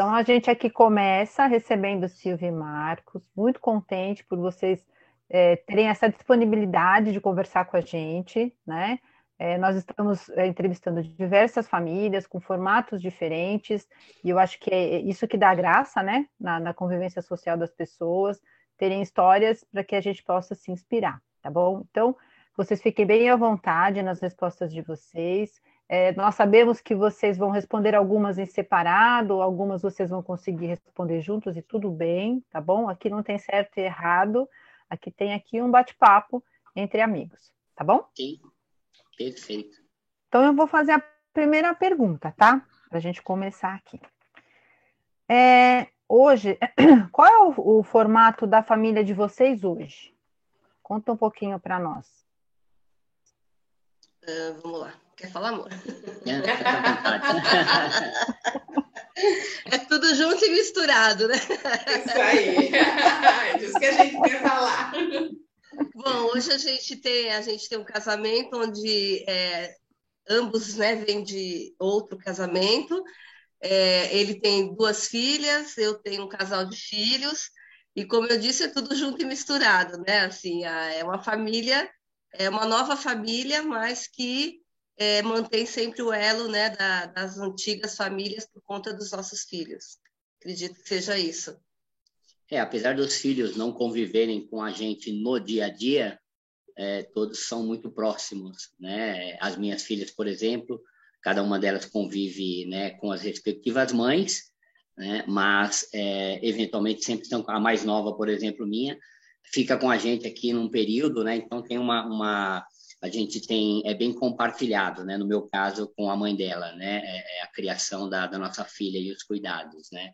Então a gente aqui começa recebendo Silvia e Marcos, muito contente por vocês é, terem essa disponibilidade de conversar com a gente, né? É, nós estamos é, entrevistando diversas famílias com formatos diferentes, e eu acho que é isso que dá graça, né, na, na convivência social das pessoas, terem histórias para que a gente possa se inspirar, tá bom? Então, vocês fiquem bem à vontade nas respostas de vocês. É, nós sabemos que vocês vão responder algumas em separado, algumas vocês vão conseguir responder juntos e tudo bem, tá bom? Aqui não tem certo e errado, aqui tem aqui um bate-papo entre amigos, tá bom? Sim. Perfeito. Então eu vou fazer a primeira pergunta, tá? Para a gente começar aqui. É, hoje, qual é o, o, formato da família de vocês hoje? Conta um pouquinho para nós. Uh, vamos lá. Quer falar, amor? É, tudo junto e misturado, né? Isso aí. É disso que a gente quer falar. Bom, hoje a gente tem a gente tem um casamento onde é, ambos né, vêm de outro casamento. É, ele tem duas filhas, eu tenho um casal de filhos e como eu disse é tudo junto e misturado, né? Assim, é uma família, é uma nova família, mas que é, mantém sempre o elo né, da, das antigas famílias por conta dos nossos filhos. Acredito que seja isso. É, apesar dos filhos não conviverem com a gente no dia a dia, é, todos são muito próximos, né? As minhas filhas, por exemplo, cada uma delas convive, né, com as respectivas mães, né? Mas é, eventualmente sempre estão a mais nova, por exemplo, minha, fica com a gente aqui num período, né? Então tem uma, uma a gente tem é bem compartilhado, né? No meu caso, com a mãe dela, né? É, é a criação da, da nossa filha e os cuidados, né?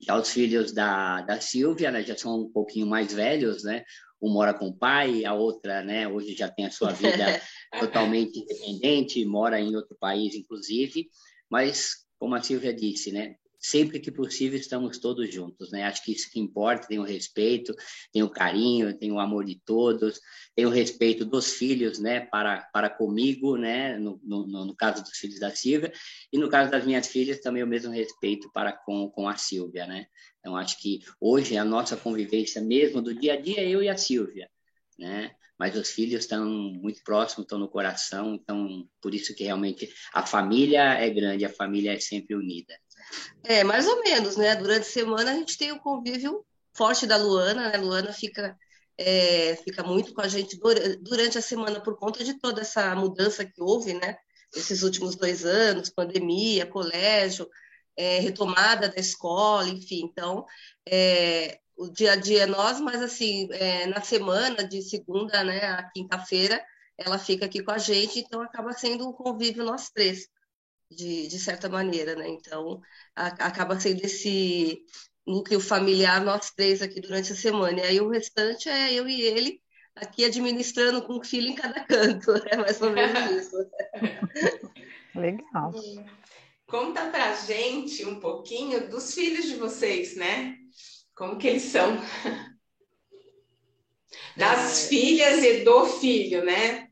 Já os filhos da, da Silvia, né, já são um pouquinho mais velhos, né? Um mora com o pai, a outra, né, hoje já tem a sua vida totalmente independente, mora em outro país, inclusive. Mas, como a Silvia disse, né, sempre que possível estamos todos juntos, né? Acho que isso que importa, tem o respeito, tem o carinho, tem o amor de todos, tem o respeito dos filhos, né, para, para comigo, né, no, no, no caso dos filhos da Silvia, e no caso das minhas filhas também o mesmo respeito para com, com a Silvia, né? Então acho que hoje a nossa convivência mesmo do dia a dia eu e a Silvia, né? Mas os filhos estão muito próximos, estão no coração, então por isso que realmente a família é grande, a família é sempre unida. É, mais ou menos, né? Durante a semana a gente tem o convívio forte da Luana, né? Luana fica, é, fica muito com a gente durante a semana por conta de toda essa mudança que houve, né? Esses últimos dois anos, pandemia, colégio, é, retomada da escola, enfim. Então, é, o dia a dia é nós, mas assim, é, na semana, de segunda né, a quinta-feira, ela fica aqui com a gente, então acaba sendo um convívio nós três de, de certa maneira, né? Então, a, acaba sendo esse núcleo familiar nós três aqui durante a semana. E aí o restante é eu e ele aqui administrando com um filho em cada canto. É mais ou menos isso. Legal. Conta pra gente um pouquinho dos filhos de vocês, né? Como que eles são? Das é... filhas e do filho, né?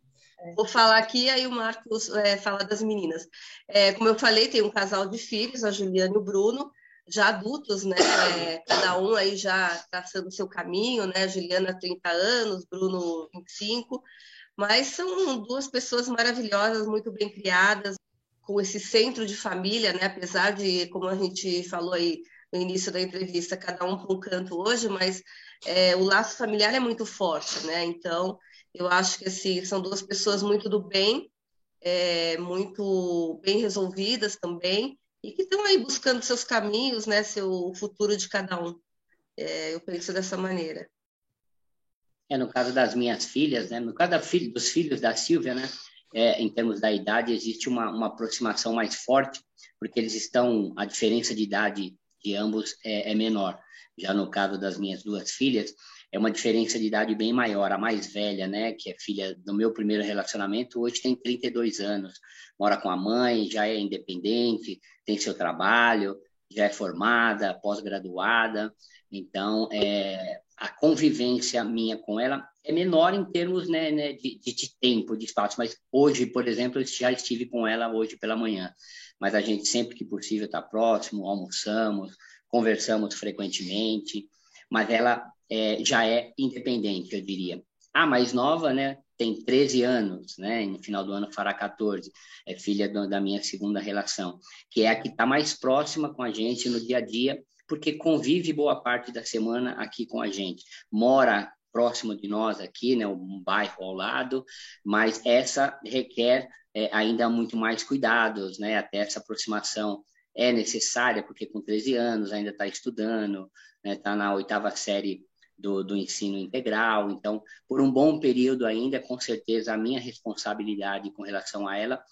Vou falar aqui, aí o Marcos é, fala das meninas. É, como eu falei, tem um casal de filhos, a Juliana e o Bruno, já adultos, né? É, cada um aí já traçando seu caminho, né? A Juliana, 30 anos, Bruno, 25. Mas são duas pessoas maravilhosas, muito bem criadas, com esse centro de família, né? Apesar de, como a gente falou aí no início da entrevista, cada um para um canto hoje, mas é, o laço familiar é muito forte, né? Então, eu acho que assim, são duas pessoas muito do bem, é, muito bem resolvidas também, e que estão aí buscando seus caminhos, né, seu futuro de cada um. É, eu penso dessa maneira. É, no caso das minhas filhas, né, no caso da filha, dos filhos da Silvia, né, é, em termos da idade, existe uma, uma aproximação mais forte, porque eles estão, a diferença de idade de ambos é, é menor. Já no caso das minhas duas filhas, é uma diferença de idade bem maior. A mais velha, né, que é filha do meu primeiro relacionamento, hoje tem 32 anos, mora com a mãe, já é independente, tem seu trabalho, já é formada, pós-graduada. Então, é, a convivência minha com ela é menor em termos né, né de, de, tempo, de espaço. Mas hoje, por exemplo, eu já estive com ela hoje pela manhã. mas a gente sempre que possível está próximo, almoçamos, conversamos frequentemente, mas ela é, já é independente, eu diria. A mais nova, né, tem 13 anos, né, no final do ano fará 14, é filha do, da minha segunda relação, que é a que está mais próxima com a gente no dia a dia, porque convive boa parte da semana aqui com a gente. Mora próximo de nós aqui, né, um bairro ao lado, mas essa requer é, ainda muito mais cuidados, né, até essa aproximação é necessária, porque com 13 anos ainda está estudando, está né, tá na oitava série do, do ensino integral, então, por um bom período ainda, com certeza, a minha responsabilidade com relação a ela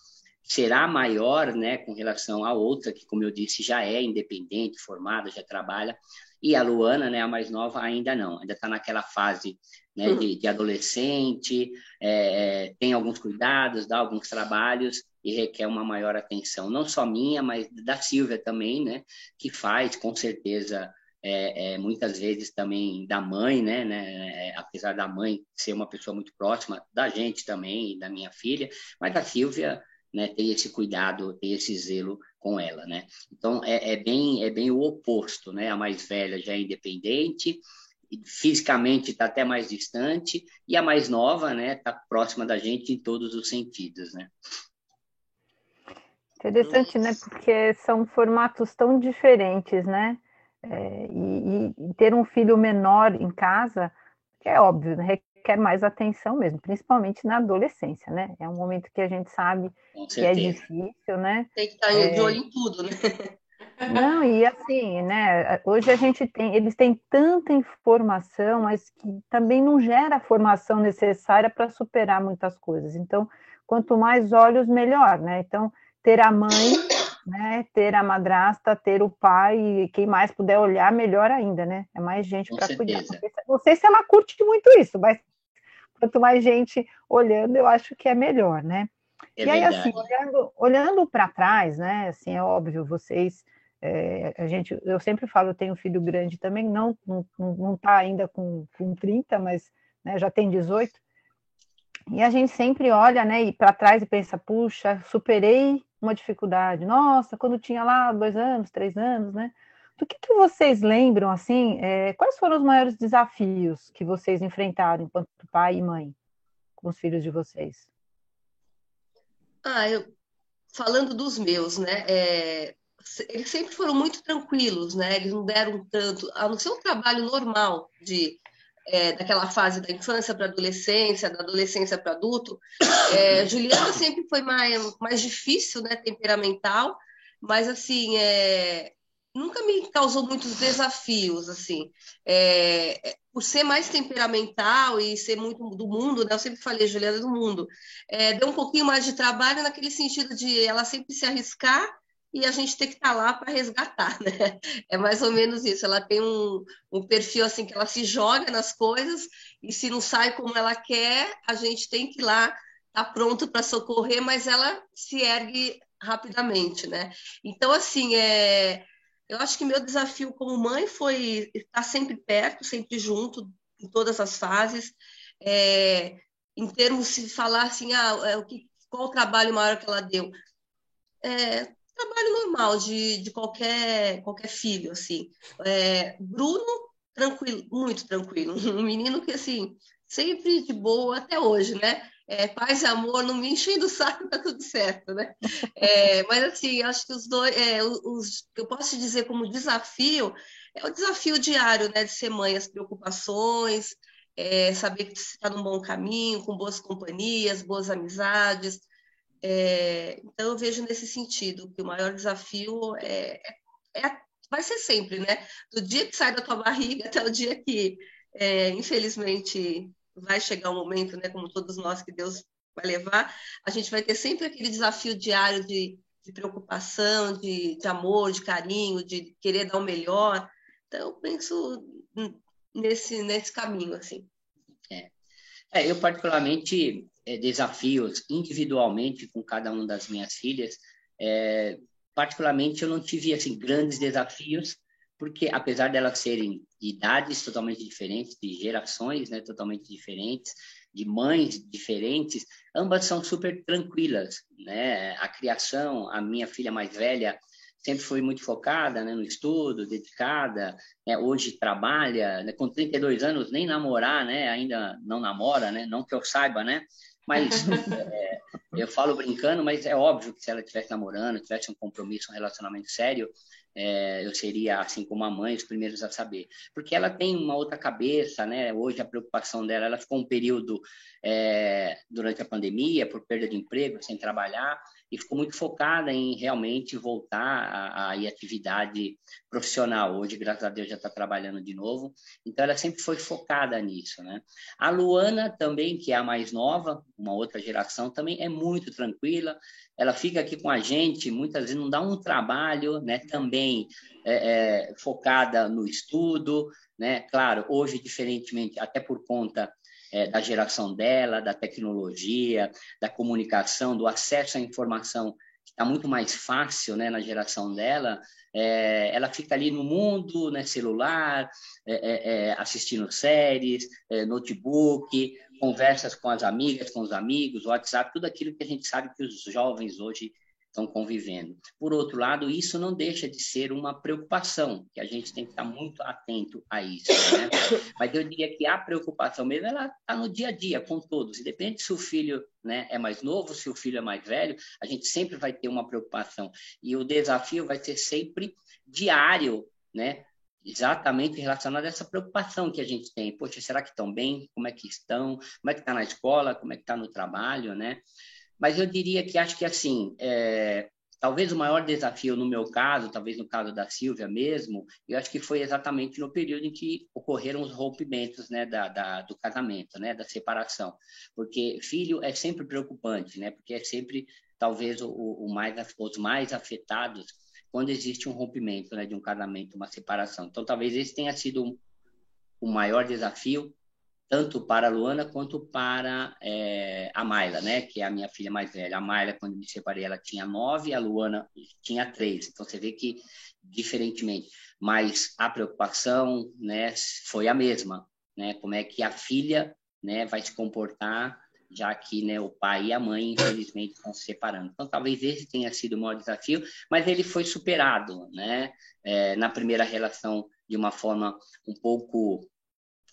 será maior, né, com relação à outra, que, como eu disse, já é independente, formada, já trabalha, e a Luana, né, a mais nova, ainda não, ainda está naquela fase né, de, de, adolescente, é, é, tem alguns cuidados, dá alguns trabalhos e requer uma maior atenção, não só minha, mas da Silvia também, né, que faz, com certeza, é, é, muitas vezes também da mãe, né, né, apesar da mãe ser uma pessoa muito próxima da gente também, da minha filha, mas a Silvia né, ter esse cuidado, ter esse zelo com ela, né? Então é, é, bem é bem o oposto, né? A mais velha já é independente, fisicamente está até mais distante e a mais nova, né, está próxima da gente em todos os sentidos, né? Interessante, né? Porque são formatos tão diferentes, né? É, e, e, ter um filho menor em casa é óbvio, né? requer mais atenção mesmo, principalmente na adolescência, né? É um momento que a gente sabe que é difícil, né? Tem que estar é... de olho em tudo, né? Não, e assim, né? Hoje a gente tem, eles têm tanta informação, mas que também não gera a formação necessária para superar muitas coisas. Então, quanto mais olhos, melhor, né? Então, ter a mãe, né? Ter a madrasta, ter o pai, e quem mais puder olhar, melhor ainda, né? É mais gente para cuidar. Não sei se ela curte muito isso, mas quanto mais gente olhando, eu acho que é melhor, né? É e aí, assim, verdade. assim, olhando, olhando para trás, né? Assim, é óbvio, vocês. É, a gente, eu sempre falo, eu tenho um filho grande também, não não, não tá ainda com, com 30, mas né, já tem 18. E a gente sempre olha, né, para trás e pensa, puxa, superei uma dificuldade. Nossa, quando tinha lá dois anos, três anos, né? Do que, que vocês lembram, assim, é, quais foram os maiores desafios que vocês enfrentaram enquanto pai e mãe com os filhos de vocês? Ah, eu, falando dos meus, né, é, eles sempre foram muito tranquilos, né, eles não deram tanto, a não ser um trabalho normal de é, daquela fase da infância para adolescência, da adolescência para adulto, é, Juliana sempre foi mais, mais difícil, né, temperamental, mas assim, é, nunca me causou muitos desafios, assim. É, é, por ser mais temperamental e ser muito do mundo, né? Eu sempre falei, Juliana, do mundo. É, deu um pouquinho mais de trabalho naquele sentido de ela sempre se arriscar e a gente ter que estar tá lá para resgatar, né? É mais ou menos isso. Ela tem um, um perfil assim que ela se joga nas coisas e se não sai como ela quer, a gente tem que ir lá estar tá pronto para socorrer, mas ela se ergue rapidamente, né? Então, assim, é, eu acho que meu desafio como mãe foi estar sempre perto, sempre junto, em todas as fases. É, em termos de falar assim, ah, é, o que, qual o trabalho maior que ela deu? É, trabalho normal de, de qualquer, qualquer filho, assim. É, Bruno, tranquilo, muito tranquilo. Um menino que, assim, sempre de boa até hoje, né? é, paz e amor, não me enchem do saco, tá tudo certo, né? É, mas assim, acho que os dois, é, os, que eu posso dizer como desafio, é o desafio diário, né, de ser mãe, as preocupações, é, saber que você está num bom caminho, com boas companhias, boas amizades. É, então, eu vejo nesse sentido que o maior desafio é, é, é vai ser sempre, né? Do dia que sai da tua barriga até o dia que, é, infelizmente, vai chegar um momento, né, como todos nós, que Deus vai levar, a gente vai ter sempre aquele desafio diário de, de preocupação, de, de amor, de carinho, de querer dar o melhor. Então, eu penso nesse, nesse caminho, assim. É. é eu, particularmente, é, desafios individualmente com cada uma das minhas filhas, é, particularmente, eu não tive, assim, grandes desafios, porque apesar delas serem de idades totalmente diferentes, de gerações né, totalmente diferentes, de mães diferentes, ambas são super tranquilas, né? A criação, a minha filha mais velha sempre foi muito focada né, no estudo, dedicada, né, hoje trabalha, né, com 32 anos, nem namorar, né, ainda não namora, né, não que eu saiba, né, mas é, eu falo brincando, mas é óbvio que se ela estivesse namorando, tivesse um compromisso, um relacionamento sério, é, eu seria, assim como a mãe, os primeiros a saber. Porque ela tem uma outra cabeça, né? Hoje a preocupação dela, ela ficou um período é, durante a pandemia, por perda de emprego, sem trabalhar, e ficou muito focada em realmente voltar à, atividade profissional. Hoje, graças a Deus, já está trabalhando de novo. Então, ela sempre foi focada nisso, né? A Luana também, que é a mais nova, uma outra geração, também é muito tranquila. Ela fica aqui com a gente, muitas vezes não dá um trabalho, né? Também é, é, focada no estudo, né? Claro, hoje, diferentemente, até por conta é, da geração dela, da tecnologia, da comunicação, do acesso à informação que está muito mais fácil né, na geração dela, é, ela fica ali no mundo, né, celular, é, é, é assistindo séries, é, notebook, conversas com as amigas, com os amigos, WhatsApp, tudo aquilo que a gente sabe que os jovens hoje estão convivendo. Por outro lado, isso não deixa de ser uma preocupação, que a gente tem que estar muito atento a isso. Né? Mas eu diria que a preocupação mesmo, ela está no dia a dia, com todos. Independente se o filho né, é mais novo, se o filho é mais velho, a gente sempre vai ter uma preocupação. E o desafio vai ser sempre diário, né? exatamente relacionado a essa preocupação que a gente tem. Poxa, será que estão bem? Como é que estão? Como é que está na escola? Como é que está no trabalho, né? Mas eu diria que acho que assim, é, talvez o maior desafio no meu caso, talvez no caso da Silvia mesmo, eu acho que foi exatamente no período em que ocorreram os rompimentos, né, da, da, do casamento, né, da separação, porque filho é sempre preocupante, né, porque é sempre talvez o, o mais os mais afetados quando existe um rompimento, né, de um casamento, uma separação. Então talvez esse tenha sido o maior desafio tanto para a Luana quanto para é, a Mayla, né? Que é a minha filha mais velha. A Mayla, quando me separei, ela tinha nove, a Luana tinha três. Então você vê que diferentemente, mas a preocupação, né, foi a mesma, né? Como é que a filha, né, vai se comportar já que né, o pai e a mãe, infelizmente, estão se separando. Então, talvez esse tenha sido o maior desafio, mas ele foi superado né, é, na primeira relação de uma forma um pouco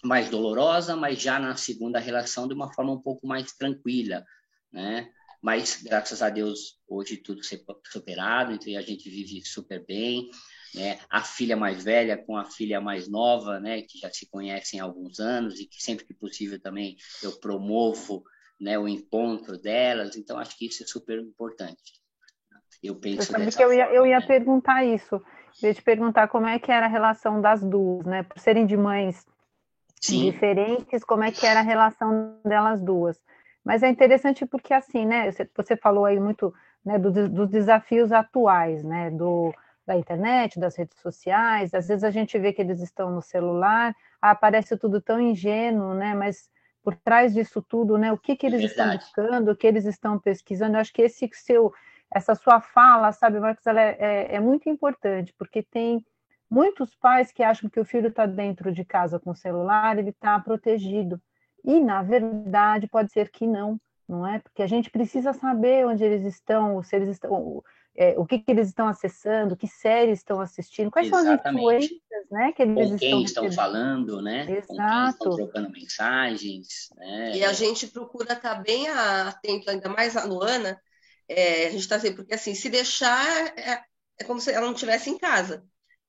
mais dolorosa, mas já na segunda relação de uma forma um pouco mais tranquila, né? Mas graças a Deus hoje tudo superado, então a gente vive super bem, né? A filha mais velha com a filha mais nova, né? Que já se conhecem há alguns anos e que sempre que possível também eu promovo, né? O encontro delas, então acho que isso é super importante. Eu penso. Eu, que eu ia, eu ia né? perguntar isso. Eu ia te perguntar como é que era a relação das duas, né? Por serem de mães Sim. diferentes, como é que era a relação delas duas. Mas é interessante porque, assim, né, você falou aí muito né, do, dos desafios atuais, né, do, da internet, das redes sociais, às vezes a gente vê que eles estão no celular, ah, parece tudo tão ingênuo, né, mas por trás disso tudo, né, o que, que eles é estão buscando, o que eles estão pesquisando, eu acho que esse seu, essa sua fala, sabe, Marcos, ela é, é, é muito importante, porque tem Muitos pais que acham que o filho está dentro de casa com o celular, ele está protegido. E, na verdade, pode ser que não, não é? Porque a gente precisa saber onde eles estão, se eles estão, é, o que, que, eles estão acessando, que séries estão assistindo, quais Exatamente. são as influências, né? Que eles com quem estão, estão falando, né? Exato. Com quem estão trocando mensagens. Né? E a gente procura estar tá bem atento, ainda mais a Luana, é, a gente está assim, porque assim, se deixar, é, é como se ela não estivesse em casa.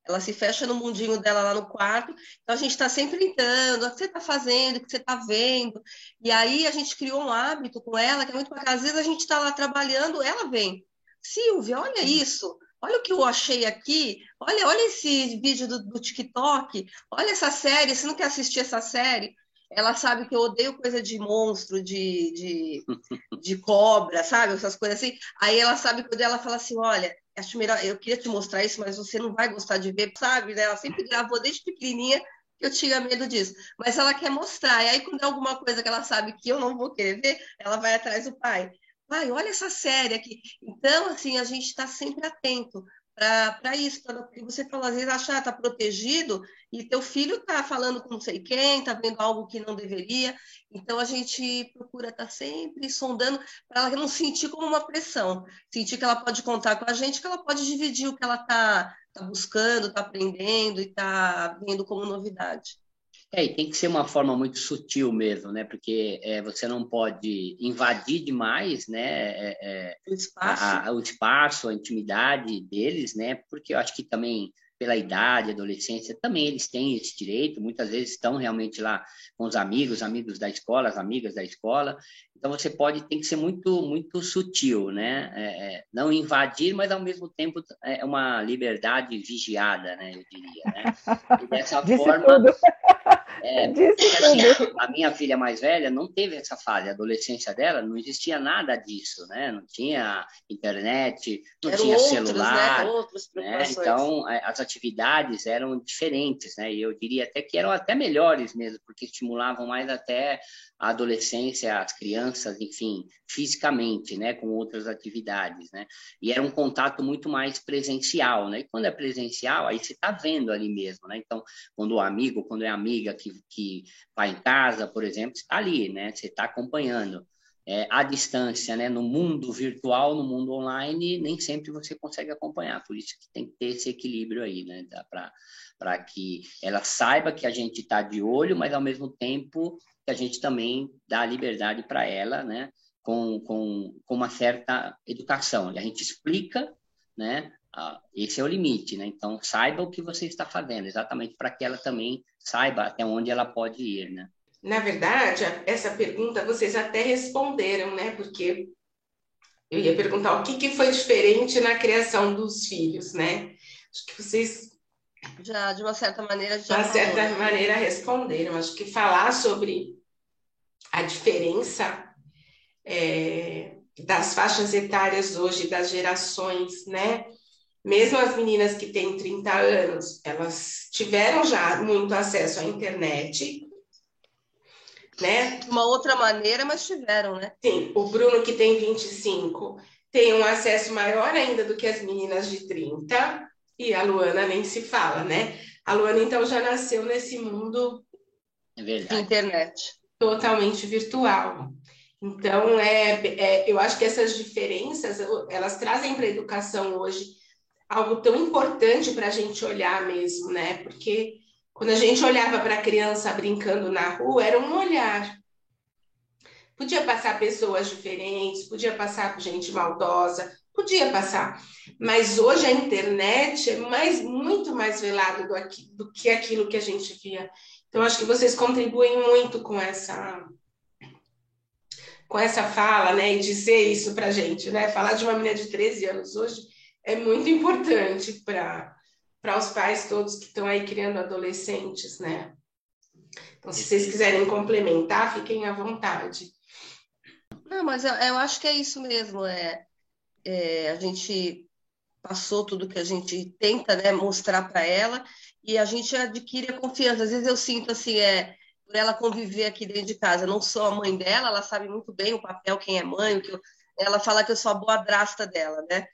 Ela se fecha no mundinho dela lá no quarto. Então a gente está sempre entrando, o que você está fazendo, o que você está vendo. E aí a gente criou um hábito com ela, que é muito bacana. Às vezes a gente está lá trabalhando, ela vem. Silvia, olha isso. Olha o que eu achei aqui. Olha, olha esse vídeo do, do TikTok. Olha essa série. Você não quer assistir essa série? ela sabe que eu odeio coisa de monstro, de, de, de cobra, sabe? Essas coisas assim. Aí ela sabe que ela fala assim: olha, acho melhor, eu queria te mostrar isso, mas você não vai gostar de ver, sabe? Né? Ela sempre gravou desde pequenininha que eu tinha medo disso. Mas ela quer mostrar. E aí, quando é alguma coisa que ela sabe que eu não vou querer ver, ela vai atrás do pai. Pai, olha essa série aqui. Então, assim, a gente está sempre atento, para isso, porque você falou, às vezes achar está protegido e teu filho está falando com não sei quem, está vendo algo que não deveria, então a gente procura estar tá sempre sondando para ela não sentir como uma pressão, sentir que ela pode contar com a gente, que ela pode dividir o que ela está tá buscando, está aprendendo e está vendo como novidade. É, e tem que ser uma forma muito sutil mesmo, né? Porque é, você não pode invadir demais, né? É, é, o, espaço. A, a, o espaço, a intimidade deles, né? Porque eu acho que também pela idade, adolescência, também eles têm esse direito, muitas vezes estão realmente lá com os amigos, amigos da escola, as amigas da escola, então você pode, tem que ser muito, muito sutil, né? É, é não invadir, mas ao mesmo tempo é uma liberdade vigiada, né? Eu diria, né? E dessa forma, é, assim, a minha filha mais velha não teve essa fase, a adolescência dela não existia nada disso, né? Não tinha internet, não Eram tinha outros, celular, né? Outros né? Então é, as atividades eram diferentes, né? E eu diria até que eram até melhores mesmo, porque estimulavam mais até a adolescência, as crianças, enfim, fisicamente, né, com outras atividades, né? E era um contato muito mais presencial, né? E quando é presencial, aí você está vendo ali mesmo, né? Então, quando o amigo, quando é amiga que, que vai em casa, por exemplo, está ali, né? Você está acompanhando. É, à distância, né? no mundo virtual, no mundo online, nem sempre você consegue acompanhar. Por isso que tem que ter esse equilíbrio aí, né? Para que ela saiba que a gente está de olho, mas ao mesmo tempo que a gente também dá liberdade para ela, né? Com, com, com uma certa educação. E a gente explica, né? Ah, esse é o limite, né? Então, saiba o que você está fazendo, exatamente para que ela também saiba até onde ela pode ir, né? Na verdade, essa pergunta vocês até responderam, né? Porque eu ia perguntar o que, que foi diferente na criação dos filhos, né? Acho que vocês já de uma certa maneira já de uma certa falou. maneira responderam. Acho que falar sobre a diferença é, das faixas etárias hoje, das gerações, né? Mesmo as meninas que têm 30 anos, elas tiveram já muito acesso à internet, né? De uma outra maneira, mas tiveram, né? Sim, o Bruno, que tem 25, tem um acesso maior ainda do que as meninas de 30, e a Luana nem se fala, né? A Luana, então, já nasceu nesse mundo é verdade. internet totalmente virtual. Então, é, é, eu acho que essas diferenças, elas trazem para a educação hoje algo tão importante para a gente olhar mesmo, né? Porque quando a gente olhava para a criança brincando na rua, era um olhar. Podia passar pessoas diferentes, podia passar gente maldosa, podia passar. Mas hoje a internet é mais, muito mais velado do, do que aquilo que a gente via então, acho que vocês contribuem muito com essa com essa fala, né, e dizer isso para gente, né? Falar de uma menina de 13 anos hoje é muito importante para para os pais todos que estão aí criando adolescentes, né? Então, se vocês quiserem complementar, fiquem à vontade. Não, mas eu, eu acho que é isso mesmo. É, é, a gente passou tudo que a gente tenta né, mostrar para ela e a gente adquire a confiança. Às vezes eu sinto assim, é, por ela conviver aqui dentro de casa, eu não sou a mãe dela, ela sabe muito bem o papel, quem é mãe, o que eu, ela fala que eu sou a boa drasta dela, né?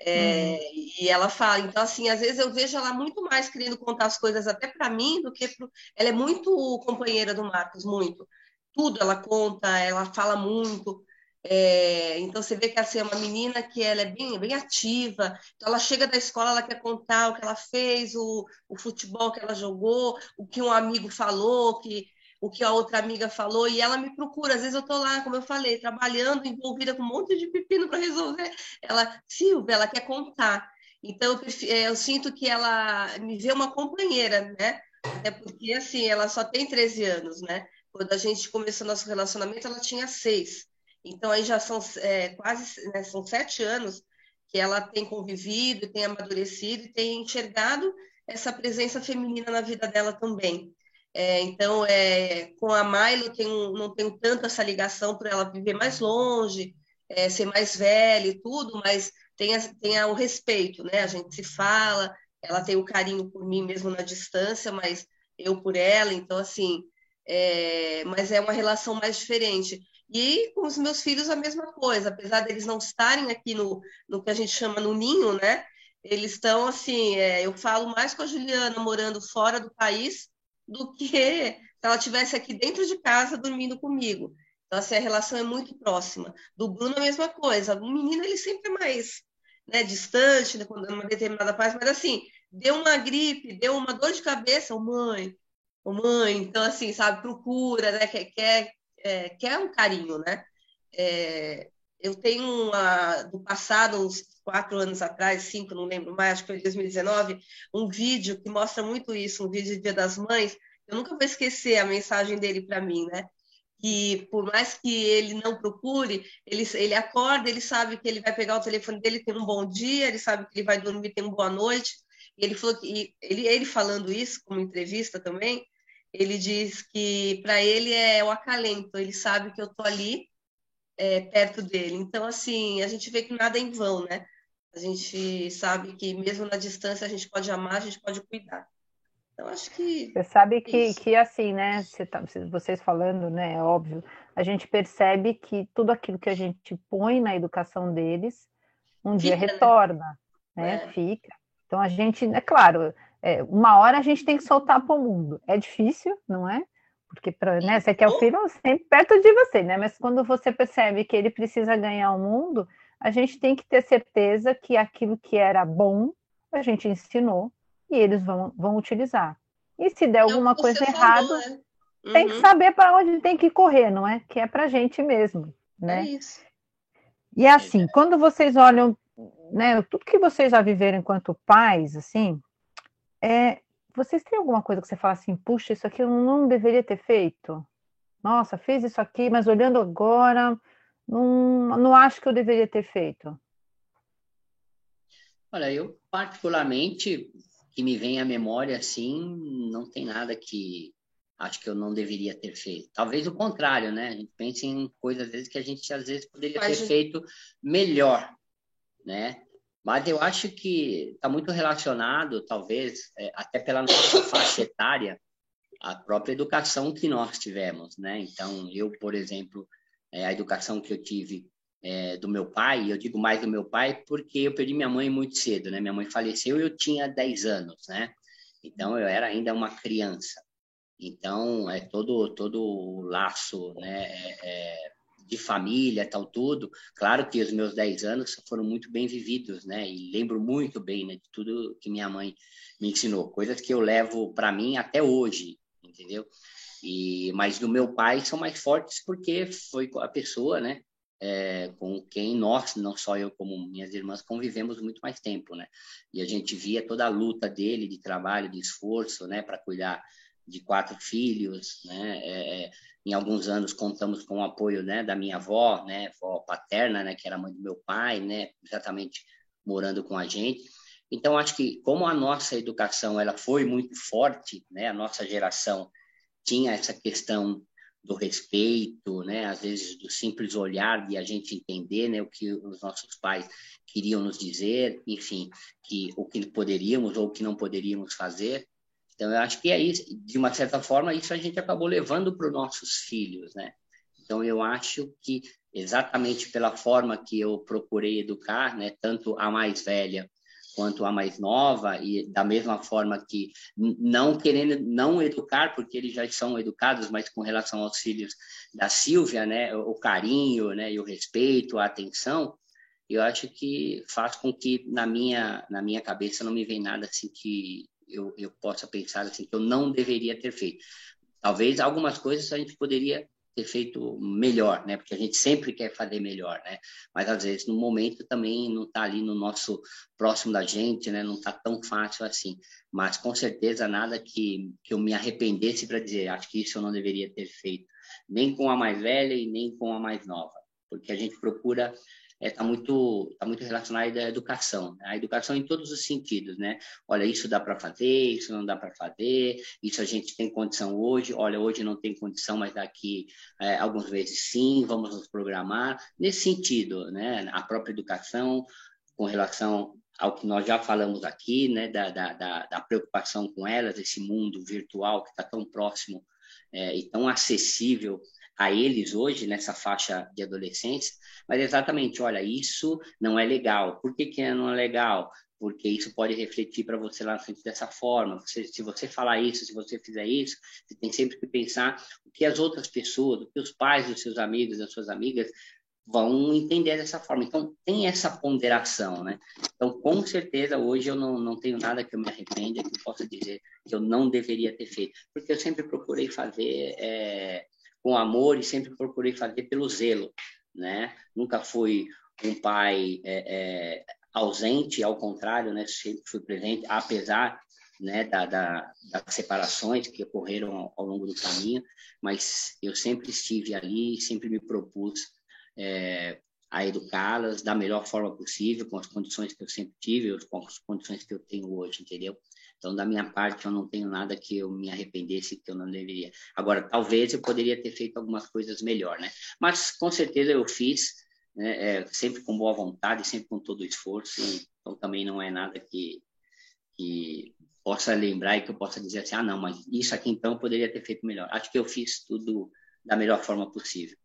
É, uhum. E ela fala, então assim, às vezes eu vejo ela muito mais querendo contar as coisas até para mim do que pro... ela é muito companheira do Marcos, muito. Tudo ela conta, ela fala muito. É, então você vê que assim, é uma menina que ela é bem, bem ativa, então ela chega da escola, ela quer contar o que ela fez, o, o futebol que ela jogou, o que um amigo falou, que, o que a outra amiga falou, e ela me procura. Às vezes eu estou lá, como eu falei, trabalhando, envolvida com um monte de pepino para resolver. Ela, Silvia, ela quer contar. Então eu, é, eu sinto que ela me vê uma companheira, né? É porque assim, ela só tem 13 anos, né? Quando a gente começou nosso relacionamento, ela tinha seis. Então, aí já são é, quase né, são sete anos que ela tem convivido, tem amadurecido e tem enxergado essa presença feminina na vida dela também. É, então, é, com a Milo, tenho, não tenho tanto essa ligação por ela viver mais longe, é, ser mais velha e tudo, mas tem, tem o respeito, né? A gente se fala, ela tem o carinho por mim mesmo na distância, mas eu por ela, então, assim, é, mas é uma relação mais diferente. E com os meus filhos a mesma coisa, apesar deles não estarem aqui no, no que a gente chama no ninho, né? eles estão assim, é, eu falo mais com a Juliana morando fora do país do que se ela estivesse aqui dentro de casa dormindo comigo. Então, assim, a relação é muito próxima. Do Bruno, a mesma coisa. O menino, ele sempre é mais né, distante, né, quando é uma determinada parte, mas assim, deu uma gripe, deu uma dor de cabeça, oh, mãe, oh, mãe, então assim, sabe, procura, né, quer, quer, é, quer um carinho, né? É, eu tenho uma, do passado, uns quatro anos atrás, cinco, não lembro mais, acho que foi 2019, um vídeo que mostra muito isso, um vídeo de Dia das Mães. Eu nunca vou esquecer a mensagem dele para mim, né? Que por mais que ele não procure, ele, ele acorda, ele sabe que ele vai pegar o telefone dele, tem um bom dia, ele sabe que ele vai dormir, tem uma boa noite. E ele falou que ele, ele falando isso, como entrevista também, ele diz que para ele é o acalento, ele sabe que eu tô ali é, perto dele. Então, assim, a gente vê que nada é em vão, né? A gente sabe que mesmo na distância a gente pode amar, a gente pode cuidar. Então, acho que. Você sabe que, que assim, né? Você tá, vocês falando, né? É óbvio, a gente percebe que tudo aquilo que a gente põe na educação deles, um Fica, dia né? retorna, né? né? É. Fica. Então, a gente, é claro, é, uma hora a gente tem que soltar para o mundo. É difícil, não é? Porque pra, né, você quer o filho sempre perto de você, né? Mas quando você percebe que ele precisa ganhar o mundo, a gente tem que ter certeza que aquilo que era bom, a gente ensinou e eles vão, vão utilizar. E se der alguma coisa errada, né? uhum. tem que uhum. saber para onde tem que correr, não é? Que é para a gente mesmo, né? É isso. E é assim, é. quando vocês olham, né, tudo que vocês já viveram enquanto pais, assim, é, vocês têm alguma coisa que você fala assim, puxa, isso aqui eu não deveria ter feito? Nossa, fiz isso aqui, mas olhando agora, não, não acho que eu deveria ter feito. Olha, eu particularmente, que me vem à memória assim, não tem nada que acho que eu não deveria ter feito. Talvez o contrário, né? A gente pensa em coisas às vezes que a gente às vezes poderia ter feito melhor, né? Mas eu acho que está muito relacionado, talvez, é, até pela nossa faixa etária, a própria educação que nós tivemos, né? Então, eu, por exemplo, é, a educação que eu tive é, do meu pai, eu digo mais do meu pai porque eu perdi minha mãe muito cedo, né? Minha mãe faleceu e eu tinha 10 anos, né? Então, eu era ainda uma criança. Então, é todo todo o laço, né? É, é de família, tal tudo. Claro que os meus 10 anos foram muito bem vividos, né? E lembro muito bem né, de tudo que minha mãe me ensinou, coisas que eu levo para mim até hoje, entendeu? E mas do meu pai são mais fortes porque foi a pessoa, né? É, com quem nós, não só eu como minhas irmãs, convivemos muito mais tempo, né? E a gente via toda a luta dele de trabalho, de esforço, né, para cuidar de quatro filhos, né? É, em alguns anos contamos com o apoio, né, da minha avó, né, avó paterna, né, que era mãe do meu pai, né, exatamente morando com a gente. Então acho que como a nossa educação ela foi muito forte, né, a nossa geração tinha essa questão do respeito, né, às vezes do simples olhar de a gente entender, né, o que os nossos pais queriam nos dizer, enfim, que o que poderíamos ou o que não poderíamos fazer. Então, eu acho que é isso, de uma certa forma, isso a gente acabou levando para os nossos filhos, né? Então, eu acho que exatamente pela forma que eu procurei educar, né, tanto a mais velha quanto a mais nova e da mesma forma que não querendo não educar porque eles já são educados, mas com relação aos filhos da Silvia, né, o carinho, né, e o respeito, a atenção, eu acho que faz com que na minha na minha cabeça não me vem nada assim que eu, eu possa pensar assim que eu não deveria ter feito. Talvez algumas coisas a gente poderia ter feito melhor, né? Porque a gente sempre quer fazer melhor, né? Mas às vezes no momento também não está ali no nosso próximo da gente, né? Não está tão fácil assim. Mas com certeza nada que, que eu me arrependesse para dizer, acho que isso eu não deveria ter feito, nem com a mais velha e nem com a mais nova, porque a gente procura está é, tá muito, tá muito relacionada à educação, né? a educação em todos os sentidos, né? Olha, isso dá para fazer, isso não dá para fazer, isso a gente tem condição hoje, olha, hoje não tem condição, mas daqui é, alguns meses sim, vamos nos programar. Nesse sentido, né? A própria educação com relação ao que nós já falamos aqui, né? Da, da, da, preocupação com elas, esse mundo virtual que está tão próximo é, e tão acessível a eles hoje nessa faixa de adolescência, mas exatamente, olha, isso não é legal. Por que, que não é legal? porque isso pode refletir para você lá na frente dessa forma. Você, se você falar isso, se você fizer isso, você tem sempre que pensar o que as outras pessoas, o que os pais dos seus amigos, das suas amigas vão entender dessa forma. Então, tem essa ponderação, né? Então, com certeza, hoje eu não, não tenho nada que eu me arrependa, que eu possa dizer que eu não deveria ter feito, porque eu sempre procurei fazer é, com amor e sempre procurei fazer pelo zelo, né? Nunca fui um pai é, é, ausente, ao contrário, né? Sempre fui presente, apesar né, da, da, das separações que ocorreram ao, ao, longo do caminho, mas eu sempre estive ali, sempre me propus é, a educá-las da melhor forma possível, com as condições que eu sempre tive, com as condições que eu tenho hoje, entendeu? Então, da minha parte, eu não tenho nada que eu me arrependesse que eu não deveria. Agora, talvez eu poderia ter feito algumas coisas melhor, né? Mas, com certeza, eu fiz, né? é, sempre com boa vontade, sempre com todo o esforço, então também não é nada que, que possa lembrar e que eu possa dizer assim, ah, não, mas isso aqui então eu poderia ter feito melhor. Acho que eu fiz tudo da melhor forma possível.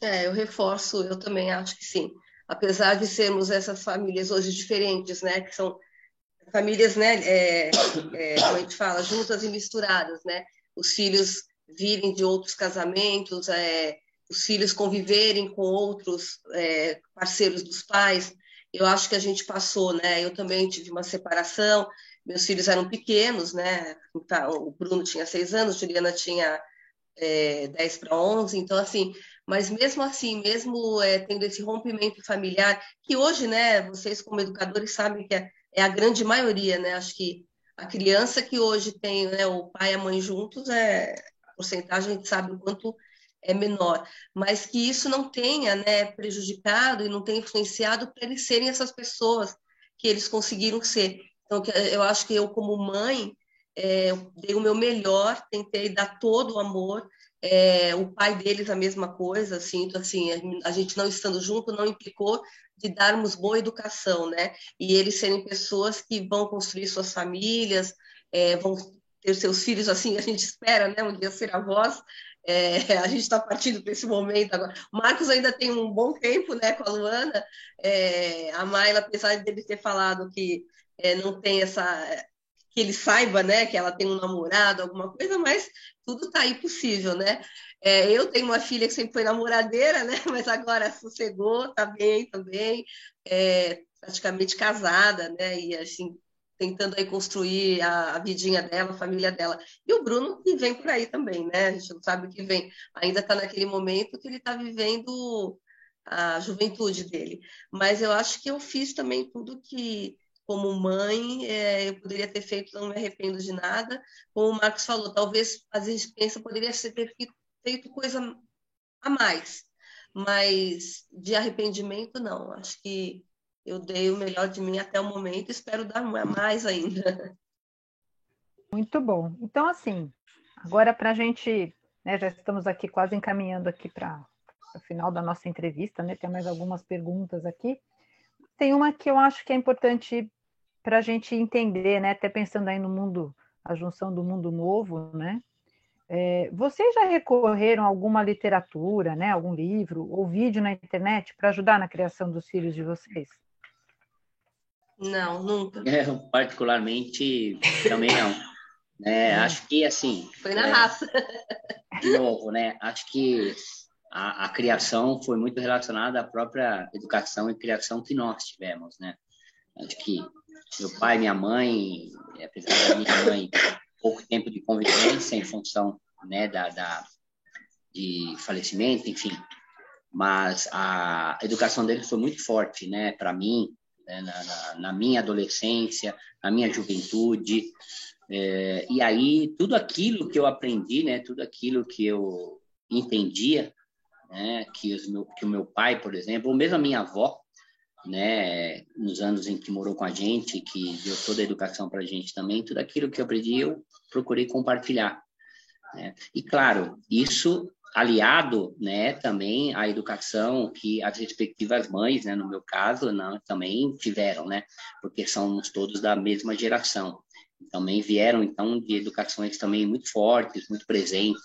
É, eu reforço, eu também acho que sim. Apesar de sermos essas famílias hoje diferentes, né, que são famílias, né, é, é, como a gente fala, juntas e misturadas, né, os filhos virem de outros casamentos, é, os filhos conviverem com outros é, parceiros dos pais. Eu acho que a gente passou, né? Eu também tive uma separação. Meus filhos eram pequenos, né? Então, o Bruno tinha seis anos, Juliana tinha é, 10 para 11. Então, assim, mas mesmo assim, mesmo é, tendo esse rompimento familiar, que hoje, né, vocês como educadores sabem que é, é, a grande maioria, né, acho que a criança que hoje tem né, o pai e a mãe juntos, é, a porcentagem a gente sabe o quanto é menor, mas que isso não tenha né, prejudicado e não tenha influenciado para eles serem essas pessoas que eles conseguiram ser. Então, eu acho que eu, como mãe, é, dei o meu melhor, tentei dar todo o amor, é, o pai deles a mesma coisa, sinto assim, a gente não estando junto não implicou de darmos boa educação, né? E eles serem pessoas que vão construir suas famílias, é, vão ter seus filhos, assim, a gente espera, né? Um dia ser avós, é, a gente está partindo para esse momento agora. Marcos ainda tem um bom tempo, né, com a Luana. É, a Mayla, apesar de ele ter falado que é, não tem essa que ele saiba, né, que ela tem um namorado, alguma coisa, mas tudo está aí possível, né? É, eu tenho uma filha que sempre foi namoradeira, né, mas agora sossegou, está bem também, é, praticamente casada, né, e assim tentando aí construir a, a, vidinha dela, a família dela. E o Bruno que vem por aí também, né? A gente não sabe o que vem. Ainda está naquele momento que ele está vivendo a juventude dele. Mas eu acho que eu fiz também tudo que como mãe, é, eu poderia ter feito, não me arrependo de nada. Como o Marcos falou, talvez às vezes pensa poderia ter feito coisa a mais, mas de arrependimento não. Acho que eu dei o melhor de mim até o momento, espero dar mais ainda. Muito bom. Então, assim, agora para a gente, né, já estamos aqui quase encaminhando aqui para o final da nossa entrevista, né? Tem mais algumas perguntas aqui. Tem uma que eu acho que é importante para a gente entender, né? Até pensando aí no mundo, a junção do mundo novo, né? É, vocês já recorreram a alguma literatura, né? Algum livro ou vídeo na internet para ajudar na criação dos filhos de vocês? Não, nunca. É, particularmente, também não. É, acho que, assim... Foi na é, raça. De novo, né? Acho que a, a, criação foi muito relacionada à própria educação e criação que nós tivemos, né? Acho que meu pai, minha mãe, apesar da minha mãe, pouco tempo de convivência em função né, da, da de falecimento, enfim, mas a educação deles foi muito forte, né, para mim, né, na, na, na, minha adolescência, na minha juventude. É, e aí, tudo aquilo que eu aprendi, né, tudo aquilo que eu entendia, né, que, meu, que o meu pai, por exemplo, ou mesmo a minha avó, né, nos anos em que morou com a gente, que deu toda a educação para a gente também, tudo aquilo que eu aprendi eu procurei compartilhar. Né? E claro, isso aliado, né, também à educação que as respectivas mães, né, no meu caso, não, também tiveram, né, porque somos todos da mesma geração. Também vieram então de educações também muito fortes, muito presentes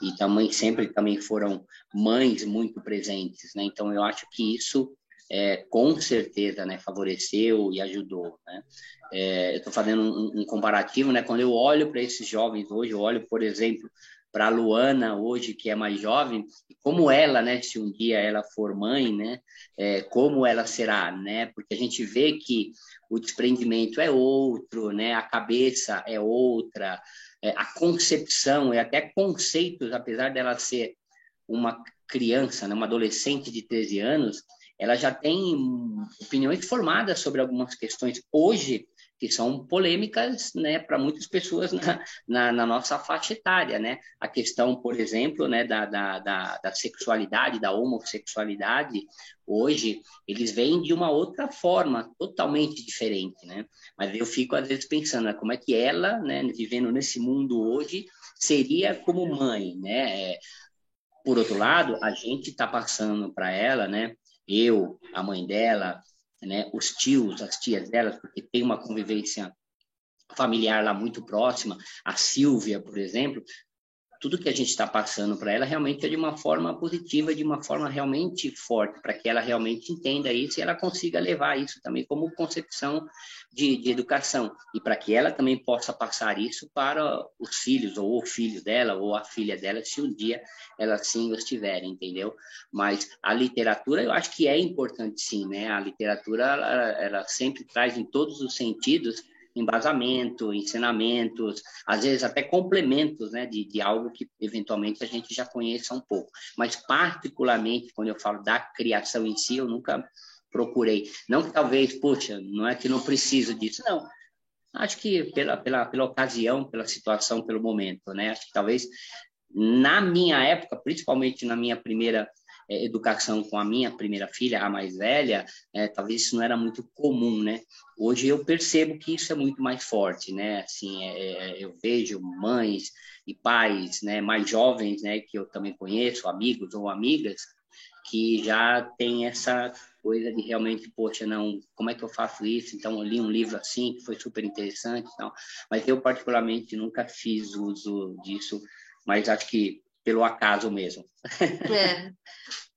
e também sempre também foram mães muito presentes, né? Então eu acho que isso é, com certeza, né, favoreceu e ajudou, né? É, eu estou fazendo um, um, comparativo, né? Quando eu olho para esses jovens hoje, eu olho, por exemplo, para a Luana hoje, que é mais jovem, como ela, né, se um dia ela for mãe, né, é, como ela será, né? Porque a gente vê que o desprendimento é outro, né? A cabeça é outra, é, a concepção e até conceitos, apesar dela ser uma criança, né, uma adolescente de 13 anos, ela já tem opiniões formadas sobre algumas questões hoje que são polêmicas né, para muitas pessoas na, na, na, nossa faixa etária. Né? A questão, por exemplo, né, da, da, da, da sexualidade, da homossexualidade, hoje eles vêm de uma outra forma, totalmente diferente. Né? Mas eu fico, às vezes, pensando né, como é que ela, né, vivendo nesse mundo hoje, seria como mãe. Né? Por outro lado, a gente está passando para ela, né? Eu, a mãe dela, né, os tios, as tias delas, porque tem uma convivência familiar lá muito próxima, a Silvia, por exemplo, tudo que a gente está passando para ela realmente é de uma forma positiva, de uma forma realmente forte, para que ela realmente entenda isso e ela consiga levar isso também como concepção de, de educação, e para que ela também possa passar isso para os filhos, ou o filho dela, ou a filha dela, se um dia ela sim os tiver, entendeu? Mas a literatura eu acho que é importante sim, né? A literatura ela, ela sempre traz em todos os sentidos embasamento, ensinamentos, às vezes até complementos né, de, de algo que eventualmente a gente já conheça um pouco. Mas, particularmente, quando eu falo da criação em si, eu nunca procurei. Não que talvez, poxa, não é que não preciso disso, não. Acho que pela, pela, pela ocasião, pela situação, pelo momento, né? Acho que talvez na minha época, principalmente na minha primeira é, educação com a minha primeira filha, a mais velha, é, talvez isso não era muito comum, né? Hoje eu percebo que isso é muito mais forte, né? Assim, é, é, eu vejo mães e pais, né, mais jovens, né, que eu também conheço, amigos ou amigas, que já tem essa coisa de realmente, poxa, não, como é que eu faço isso? Então, eu li um livro assim, que foi super interessante, então, mas eu particularmente nunca fiz uso disso, mas acho que pelo acaso mesmo. É.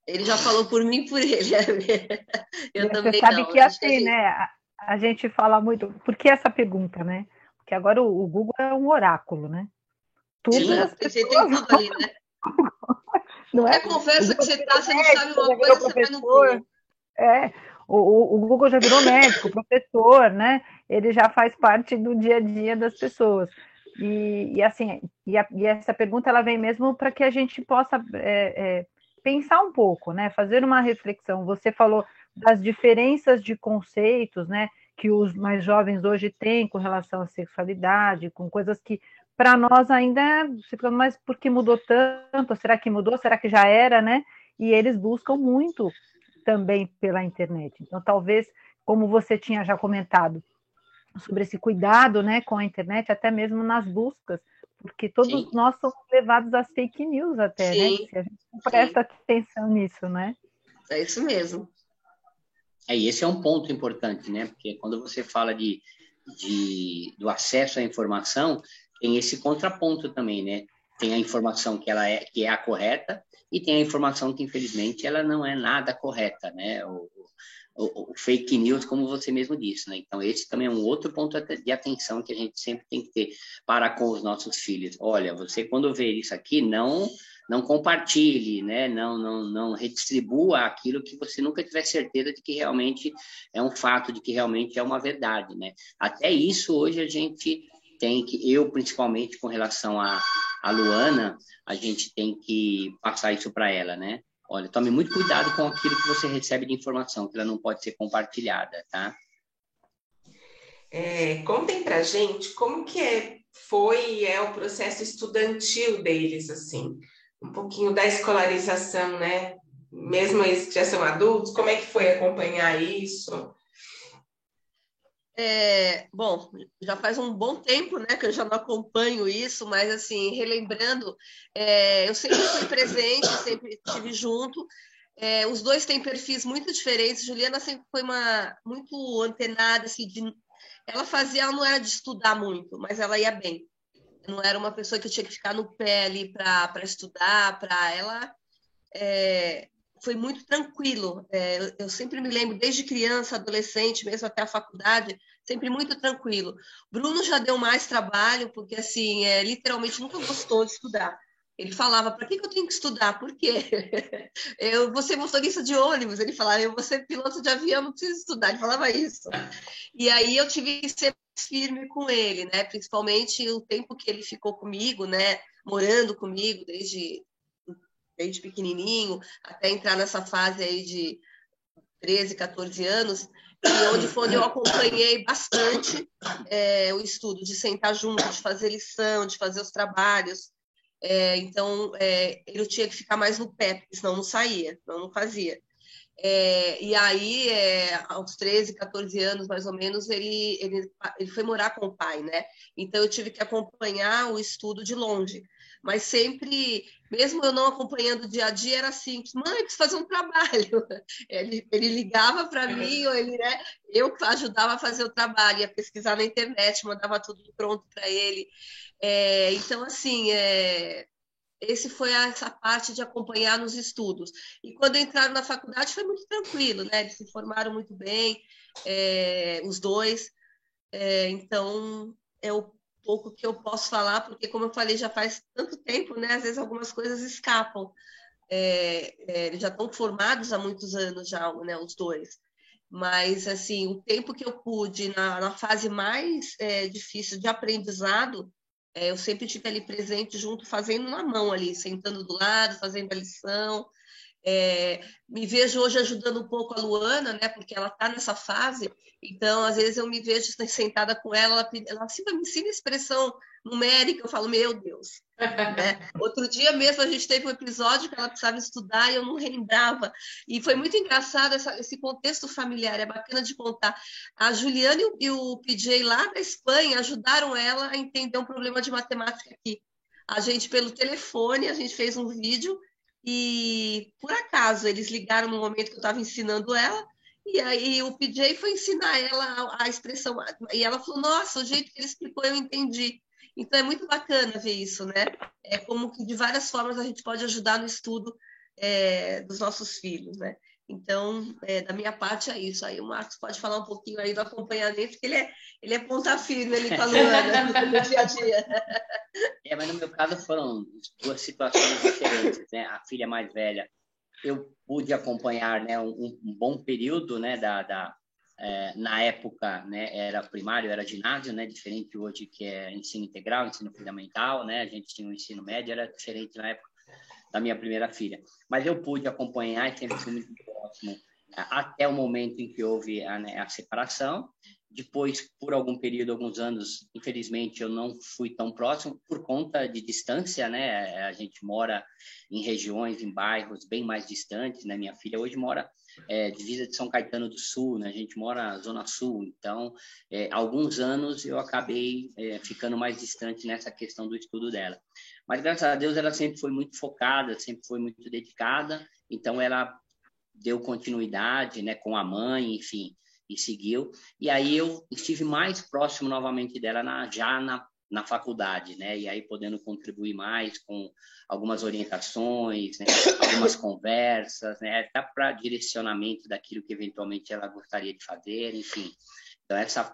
Ele já falou por mim e por ele. Eu Você também sabe não. que assim, né? A, a, gente fala muito. Por que essa pergunta, né? Porque agora o, o Google é um oráculo, né? Tudo Sim, pessoas... tem tudo ali, né? Não é? conversa que você está, você não sabe uma coisa, você vai no Google. É, o, o, Google já virou médico, professor, né? Ele já faz parte do dia a dia das pessoas. E, e assim, e, a, e, essa pergunta ela vem mesmo para que a gente possa é, é, pensar um pouco, né? Fazer uma reflexão. Você falou das diferenças de conceitos, né? Que os mais jovens hoje têm com relação à sexualidade, com coisas que para nós ainda se mas por que mudou tanto? Será que mudou? Será que já era, né? E eles buscam muito também pela internet. Então, talvez, como você tinha já comentado, sobre esse cuidado né, com a internet, até mesmo nas buscas, porque todos Sim. nós somos levados às fake news até, né? Sim. né? Se a gente não presta Sim. atenção nisso, né? É isso mesmo. É, e esse é um ponto importante, né? Porque quando você fala de, de, do acesso à informação, tem esse contraponto também, né? Tem a informação que ela é que é a correta e tem a informação que infelizmente ela não é nada correta, né? O, o, fake news, como você mesmo disse, né? Então, esse também é um outro ponto de atenção que a gente sempre tem que ter para com os nossos filhos. Olha, você quando ver isso aqui, não não compartilhe, né? Não, não, não redistribua aquilo que você nunca tiver certeza de que realmente é um fato, de que realmente é uma verdade, né? Até isso hoje a gente tem que, eu principalmente com relação a, a Luana, a gente tem que passar isso para ela, né? Olha, tome muito cuidado com aquilo que você recebe de informação, que ela não pode ser compartilhada, tá? É, contem pra gente como que é, foi é o processo estudantil deles, assim. Um pouquinho da escolarização, né? Mesmo eles que já são adultos, como é que foi acompanhar isso? É, bom, já faz um bom tempo, né, que eu já não acompanho isso, mas assim, relembrando, é, eu sempre fui presente, sempre estive junto. É, os dois têm perfis muito diferentes. Juliana sempre foi uma muito antenada, assim, de, ela fazia, ela não era de estudar muito, mas ela ia bem. Não era uma pessoa que tinha que ficar no pé ali para estudar, para ela. É, foi muito tranquilo. É, eu sempre me lembro, desde criança, adolescente, mesmo até a faculdade, sempre muito tranquilo. Bruno já deu mais trabalho, porque, assim, é, literalmente nunca gostou de estudar. Ele falava, para que, que, eu tenho que estudar? Por quê? Eu vou ser motorista de ônibus. Ele falava, eu vou ser piloto de avião, não preciso estudar. Ele falava isso. E aí eu tive que ser firme com ele, né? Principalmente o tempo que ele ficou comigo, né? Morando comigo desde desde pequenininho até entrar nessa fase aí de 13, 14 anos, e onde foi onde eu acompanhei bastante é, o estudo, de sentar junto, de fazer lição, de fazer os trabalhos. É, então, é, ele tinha que ficar mais no pé, porque senão não saía, não, não fazia. É, e aí, é, aos 13, 14 anos, mais ou menos, ele, ele, ele foi morar com o pai, né? Então, eu tive que acompanhar o estudo de longe mas sempre, mesmo eu não acompanhando o dia a dia, era assim, mãe, preciso fazer um trabalho. Ele, ele ligava para mim, ou ele, né, eu ajudava a fazer o trabalho, ia pesquisar na internet, mandava tudo pronto para ele. É, então, assim, é, esse foi essa parte de acompanhar nos estudos. E quando entraram na faculdade foi muito tranquilo, né? Eles se formaram muito bem, é, os dois. É, então, eu pouco que eu posso falar, porque, como eu falei, já faz tanto tempo, né? Às vezes algumas coisas escapam. É, é, eles já estão formados há muitos anos já, né? Os dois. Mas, assim, o tempo que eu pude, na, na fase mais é, difícil de aprendizado, é, eu sempre tive ali presente junto, fazendo na mão ali, sentando do lado, fazendo a lição, é, me vejo hoje ajudando um pouco a Luana, né? Porque ela está nessa fase. Então, às vezes eu me vejo sentada com ela, ela, ela sempre me ensina expressão numérica. Eu falo, meu Deus. né? Outro dia mesmo a gente teve um episódio que ela precisava estudar e eu não lembrava. E foi muito engraçado essa, esse contexto familiar. É bacana de contar. A Juliana e o, e o PJ lá da Espanha ajudaram ela a entender um problema de matemática aqui. A gente, pelo telefone, a gente fez um vídeo e por acaso eles ligaram no momento que eu estava ensinando ela, e aí o PJ foi ensinar ela a, expressão, e ela falou: Nossa, o jeito que ele explicou eu entendi. Então é muito bacana ver isso, né? É como que de várias formas a gente pode ajudar no estudo é, dos nossos filhos, né? Então, é, da minha parte é isso. Aí o Marcos pode falar um pouquinho aí do acompanhamento, porque ele é, ele é ponta firme ali com a no dia a dia. É, mas no meu caso foram duas situações diferentes, né? A filha mais velha, eu pude acompanhar, né, um, um bom período, né, da, da é, na época, né, era primário, era ginásio, né, diferente hoje que é ensino integral, ensino fundamental, né? A gente tinha o um ensino médio, era diferente na época da minha primeira filha. Mas eu pude acompanhar e sempre fui muito próximo até o momento em que houve a, né, a separação. Depois, por algum período, alguns anos, infelizmente, eu não fui tão próximo por conta de distância, né? A gente mora em regiões, em bairros bem mais distantes, né? Minha filha hoje mora é, divisa de São Caetano do Sul, né? A gente mora na Zona Sul, então, é, alguns anos eu acabei é, ficando mais distante nessa questão do estudo dela. Mas, graças a Deus, ela sempre foi muito focada, sempre foi muito dedicada, então ela deu continuidade, né, com a mãe, enfim, e seguiu. E aí eu estive mais próximo novamente dela na, já na, na faculdade, né? E aí podendo contribuir mais com algumas orientações, né? algumas conversas, né? Até para direcionamento daquilo que eventualmente ela gostaria de fazer, enfim. Então essa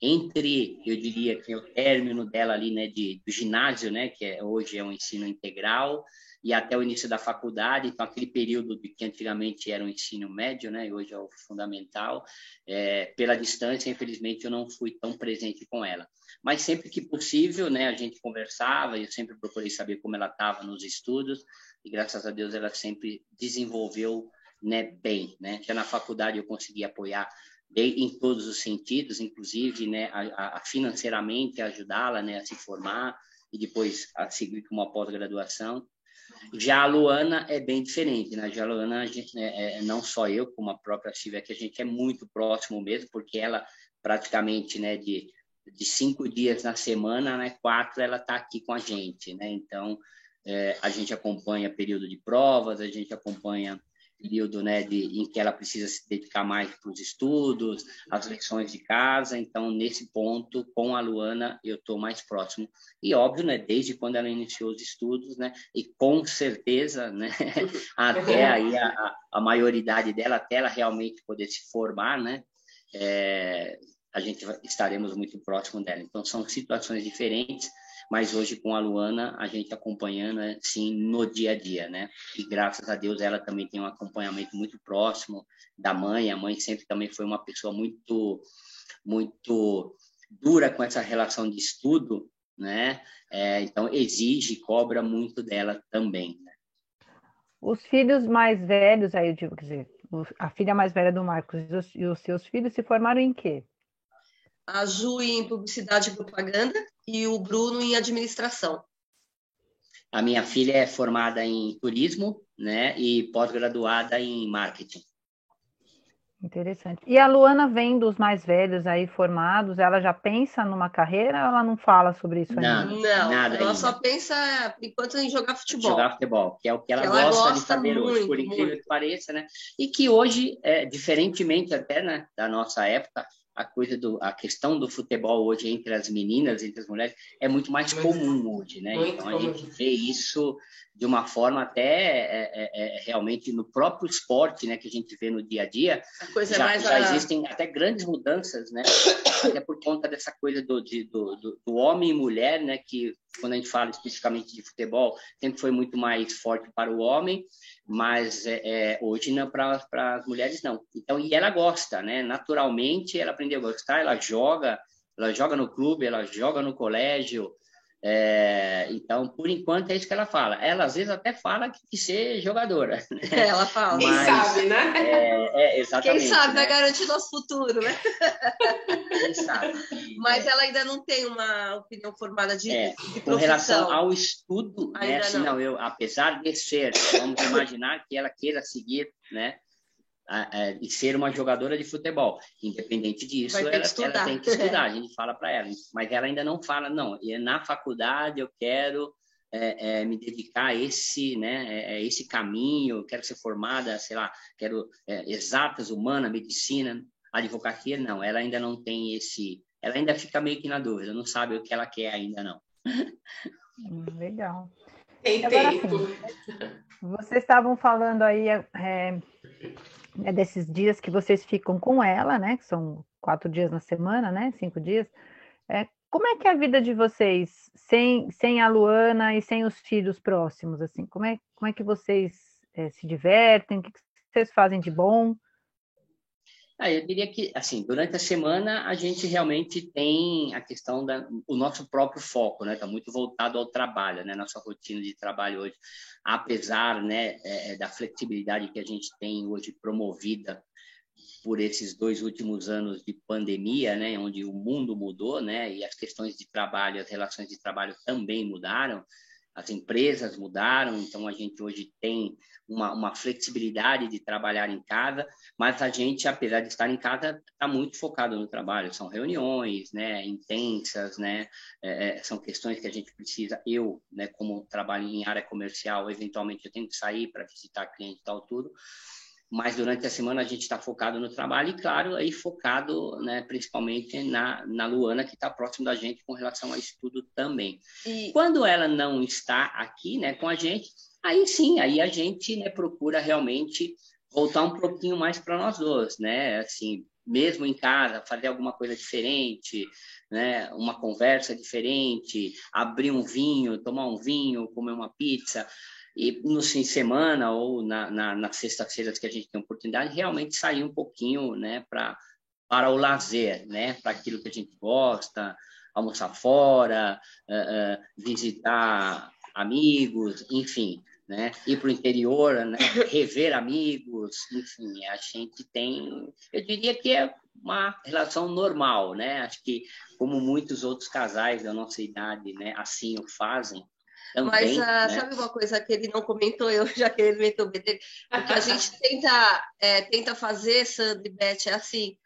entre, eu diria que é o término dela ali, né, de, do ginásio, né, que é, hoje é um ensino integral, e até o início da faculdade, então aquele período de que antigamente era o ensino médio, né, e hoje é o fundamental, é, pela distância, infelizmente, eu não fui tão presente com ela. Mas sempre que possível, né, a gente conversava, eu sempre procurei saber como ela estava nos estudos, e graças a Deus ela sempre desenvolveu né, bem, né? Já na faculdade eu consegui apoiar em todos os sentidos, inclusive, né, a, a financeiramente ajudá-la, né, a se formar e depois a seguir com uma pós-graduação. Já a Luana é bem diferente, né? Já a Luana, a gente, né, é, não só eu, como a própria Silvia, que a gente é muito próximo mesmo, porque ela praticamente, né, de, de cinco dias na semana, né, quatro ela está aqui com a gente, né? Então, é, a gente acompanha período de provas, a gente acompanha período né, de, em que ela precisa se dedicar mais para os estudos, as lições de casa. Então, nesse ponto, com a Luana, eu estou mais próximo. E, óbvio, né, desde quando ela iniciou os estudos, né, e com certeza, né, até aí a, a maioridade dela, até ela realmente poder se formar, né, é, a gente estaremos muito próximo dela. Então, são situações diferentes, mas hoje com a Luana a gente acompanhando assim no dia a dia, né? E graças a Deus ela também tem um acompanhamento muito próximo da mãe. A mãe sempre também foi uma pessoa muito muito dura com essa relação de estudo, né? É, então exige, cobra muito dela também. Né? Os filhos mais velhos, aí eu digo, dizer, a filha mais velha do Marcos e os, e os seus filhos se formaram em quê? A Ju em publicidade e propaganda e o Bruno em administração. A minha filha é formada em turismo, né, e pós-graduada em marketing. Interessante. E a Luana vem dos mais velhos aí formados, ela já pensa numa carreira ou ela não fala sobre isso ainda? Não, não nada ela ainda. só pensa, enquanto, em jogar futebol. Jogar futebol, que é o que ela, que ela gosta, gosta, de fazer muito, hoje, por incrível muito. que pareça, né? E que hoje, é, diferentemente até né, da nossa época, a coisa do a questão do futebol hoje entre as meninas, entre as mulheres é muito mais comum hoje, né? Então a gente vê isso de uma forma até é, é, é, realmente no próprio esporte, né, que a gente vê no dia a dia, a já, já a... existem até grandes mudanças, né? até por conta dessa coisa do, de, do, do, do, homem e mulher, né? Que quando a gente fala especificamente de futebol, sempre foi muito mais forte para o homem, mas é, é hoje não para as mulheres não. Então e ela gosta, né? Naturalmente ela aprendeu a gostar, ela joga, ela joga no clube, ela joga no colégio, é, então, por enquanto, é isso que ela fala. Ela, às vezes, até fala que quer ser jogadora. Né? Ela fala. Quem Mas, sabe, né? É, é, exatamente. Quem sabe né? vai garantir nosso futuro, né? Quem sabe. Mas ela ainda não tem uma opinião formada de, é, de Com relação ao estudo, né? Assim, não. não, eu, apesar de ser, vamos imaginar que ela queira seguir, né? E ser uma jogadora de futebol. Independente disso, ela, ela, tem que estudar. A gente fala para ela, mas ela ainda não fala, não. E na faculdade eu quero é, é, me dedicar a esse, né, é, esse caminho. Quero ser formada, sei lá, quero é, exatas, humana, medicina, advocacia. Não, ela ainda não tem esse. Ela ainda fica meio que na dúvida. Não sabe o que ela quer ainda não. Hum, legal. Tem Agora, tempo. Assim, vocês estavam falando aí é, né, desses dias que vocês ficam com ela, né? Que são quatro dias na semana, né? Cinco dias. É, como é que é a vida de vocês sem, sem a Luana e sem os filhos próximos, assim? Como é, como é que vocês é, se divertem? O que vocês fazem de bom? Ah, eu diria que, assim, durante a semana a gente realmente tem a questão da o nosso próprio foco, né? Está muito voltado ao trabalho, né? Nossa rotina de trabalho hoje, apesar, né, é, é, da flexibilidade que a gente tem hoje promovida por esses dois últimos anos de pandemia, né, onde o mundo mudou, né, e as questões de trabalho, as relações de trabalho também mudaram as empresas mudaram, então a gente hoje tem uma, uma, flexibilidade de trabalhar em casa, mas a gente, apesar de estar em casa, está muito focado no trabalho. São reuniões, né, intensas, né, é, é, são questões que a gente precisa. Eu, né, como trabalho em área comercial, eventualmente eu tenho que sair para visitar cliente e tal tudo mas durante a semana a gente está focado no trabalho e, claro, aí focado né, principalmente na, na Luana, que está próximo da gente com relação a estudo também. E... Quando ela não está aqui né, com a gente, aí sim, aí a gente né, procura realmente voltar um pouquinho mais para nós dois, né? Assim, mesmo em casa, fazer alguma coisa diferente, né? Uma conversa diferente, abrir um vinho, tomar um vinho, comer uma pizza e no fim de semana ou na, na, nas sextas-feiras que a gente tem oportunidade, realmente sair um pouquinho né, pra, para o lazer, né, para aquilo que a gente gosta, almoçar fora, uh, uh, visitar amigos, enfim, né, ir para o interior, né, rever amigos, enfim, a gente tem, eu diria que é uma relação normal, né, acho que como muitos outros casais da nossa idade, né, assim o fazem, também, Mas uh, né? sabe uma coisa que ele não comentou, eu já que ele comentou, porque a gente tenta, é, tenta fazer, Sandra e Beth, é assim,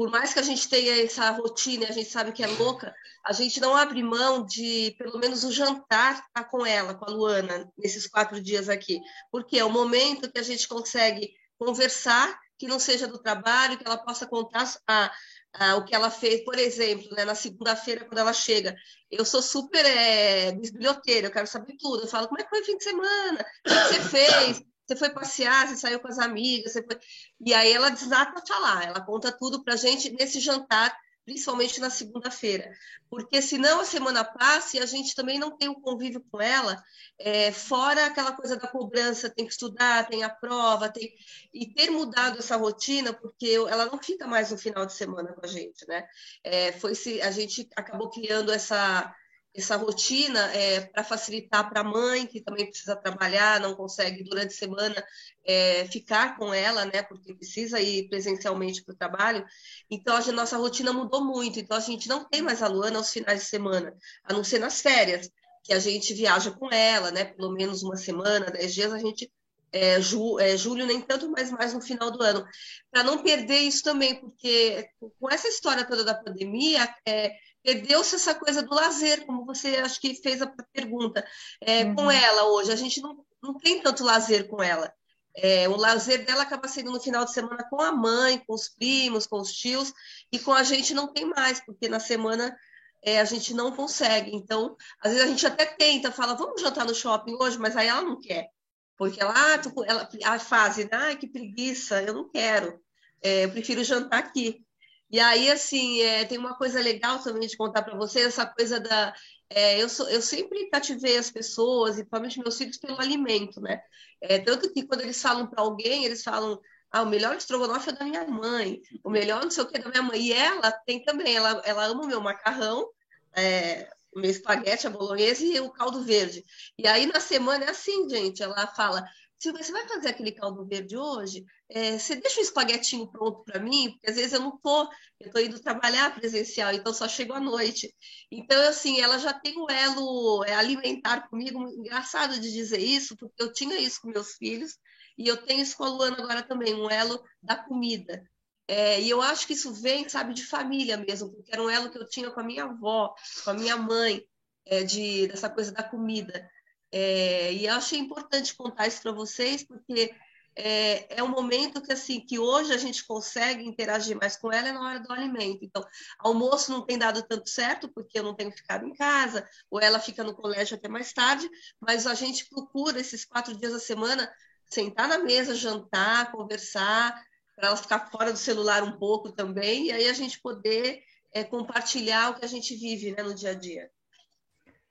por mais que a gente tenha essa rotina, a gente sabe que é louca, a gente não abre mão de, pelo menos, o jantar estar tá com ela, com a Luana, nesses quatro dias aqui. Porque é o momento que a gente consegue conversar, que não seja do trabalho, que ela possa contar a, a, o que ela fez, por exemplo, né, na segunda-feira, quando ela chega. Eu sou super é, bisbilhoteira, eu quero saber tudo. Eu falo, como é que foi o fim de semana? O que você fez? Você foi passear, você saiu com as amigas, você foi... E aí ela desata a falar, ela conta tudo para gente nesse jantar, principalmente na segunda-feira. Porque senão a semana passa e a gente também não tem o um convívio com ela, é, fora aquela coisa da cobrança, tem que estudar, tem a prova, tem... E ter mudado essa rotina, porque ela não fica mais no final de semana com a gente, né? É, foi se a gente acabou criando essa essa rotina é, para facilitar para a mãe, que também precisa trabalhar, não consegue durante a semana é, ficar com ela, né, porque precisa ir presencialmente para o trabalho. Então, a nossa rotina mudou muito. Então, a gente não tem mais a Luana aos finais de semana, a não ser nas férias, que a gente viaja com ela, né, pelo menos uma semana, dez dias, a gente é, ju, é, julho nem tanto, mas mais no final do ano, para não perder isso também, porque com essa história toda da pandemia, é, perdeu-se essa coisa do lazer, como você acho que fez a pergunta. É, uhum. Com ela hoje, a gente não, não tem tanto lazer com ela. É, o lazer dela acaba sendo no final de semana com a mãe, com os primos, com os tios, e com a gente não tem mais, porque na semana é, a gente não consegue. Então, às vezes a gente até tenta, fala, vamos jantar no shopping hoje, mas aí ela não quer. Porque ela, ah, ela a fase, ai, que preguiça, eu não quero. É, eu prefiro jantar aqui. E aí, assim, é, tem uma coisa legal também de contar para vocês, essa coisa da. É, eu, sou, eu sempre cativei as pessoas, e principalmente meus filhos, pelo alimento, né? É, tanto que quando eles falam para alguém, eles falam. Ah, o melhor estrogonofe é da minha mãe, o melhor não sei o que é da minha mãe. E ela tem também, ela, ela ama o meu macarrão, é, o meu espaguete, a bolonhesa e o caldo verde. E aí na semana é assim, gente, ela fala: Silvia, você vai fazer aquele caldo verde hoje? É, você deixa o espaguetinho pronto para mim? Porque às vezes eu não tô, eu tô indo trabalhar presencial, então só chego à noite. Então, assim, ela já tem um elo é, alimentar comigo. Engraçado de dizer isso, porque eu tinha isso com meus filhos e eu tenho isso com a Luana agora também, um elo da comida. É, e eu acho que isso vem, sabe, de família mesmo, porque era um elo que eu tinha com a minha avó, com a minha mãe, é, de, dessa coisa da comida. É, e eu achei importante contar isso para vocês, porque é, é um momento que assim que hoje a gente consegue interagir mais com ela é na hora do alimento. Então, almoço não tem dado tanto certo porque eu não tenho ficado em casa, ou ela fica no colégio até mais tarde, mas a gente procura esses quatro dias da semana sentar na mesa, jantar, conversar, para ela ficar fora do celular um pouco também, e aí a gente poder é, compartilhar o que a gente vive né, no dia a dia.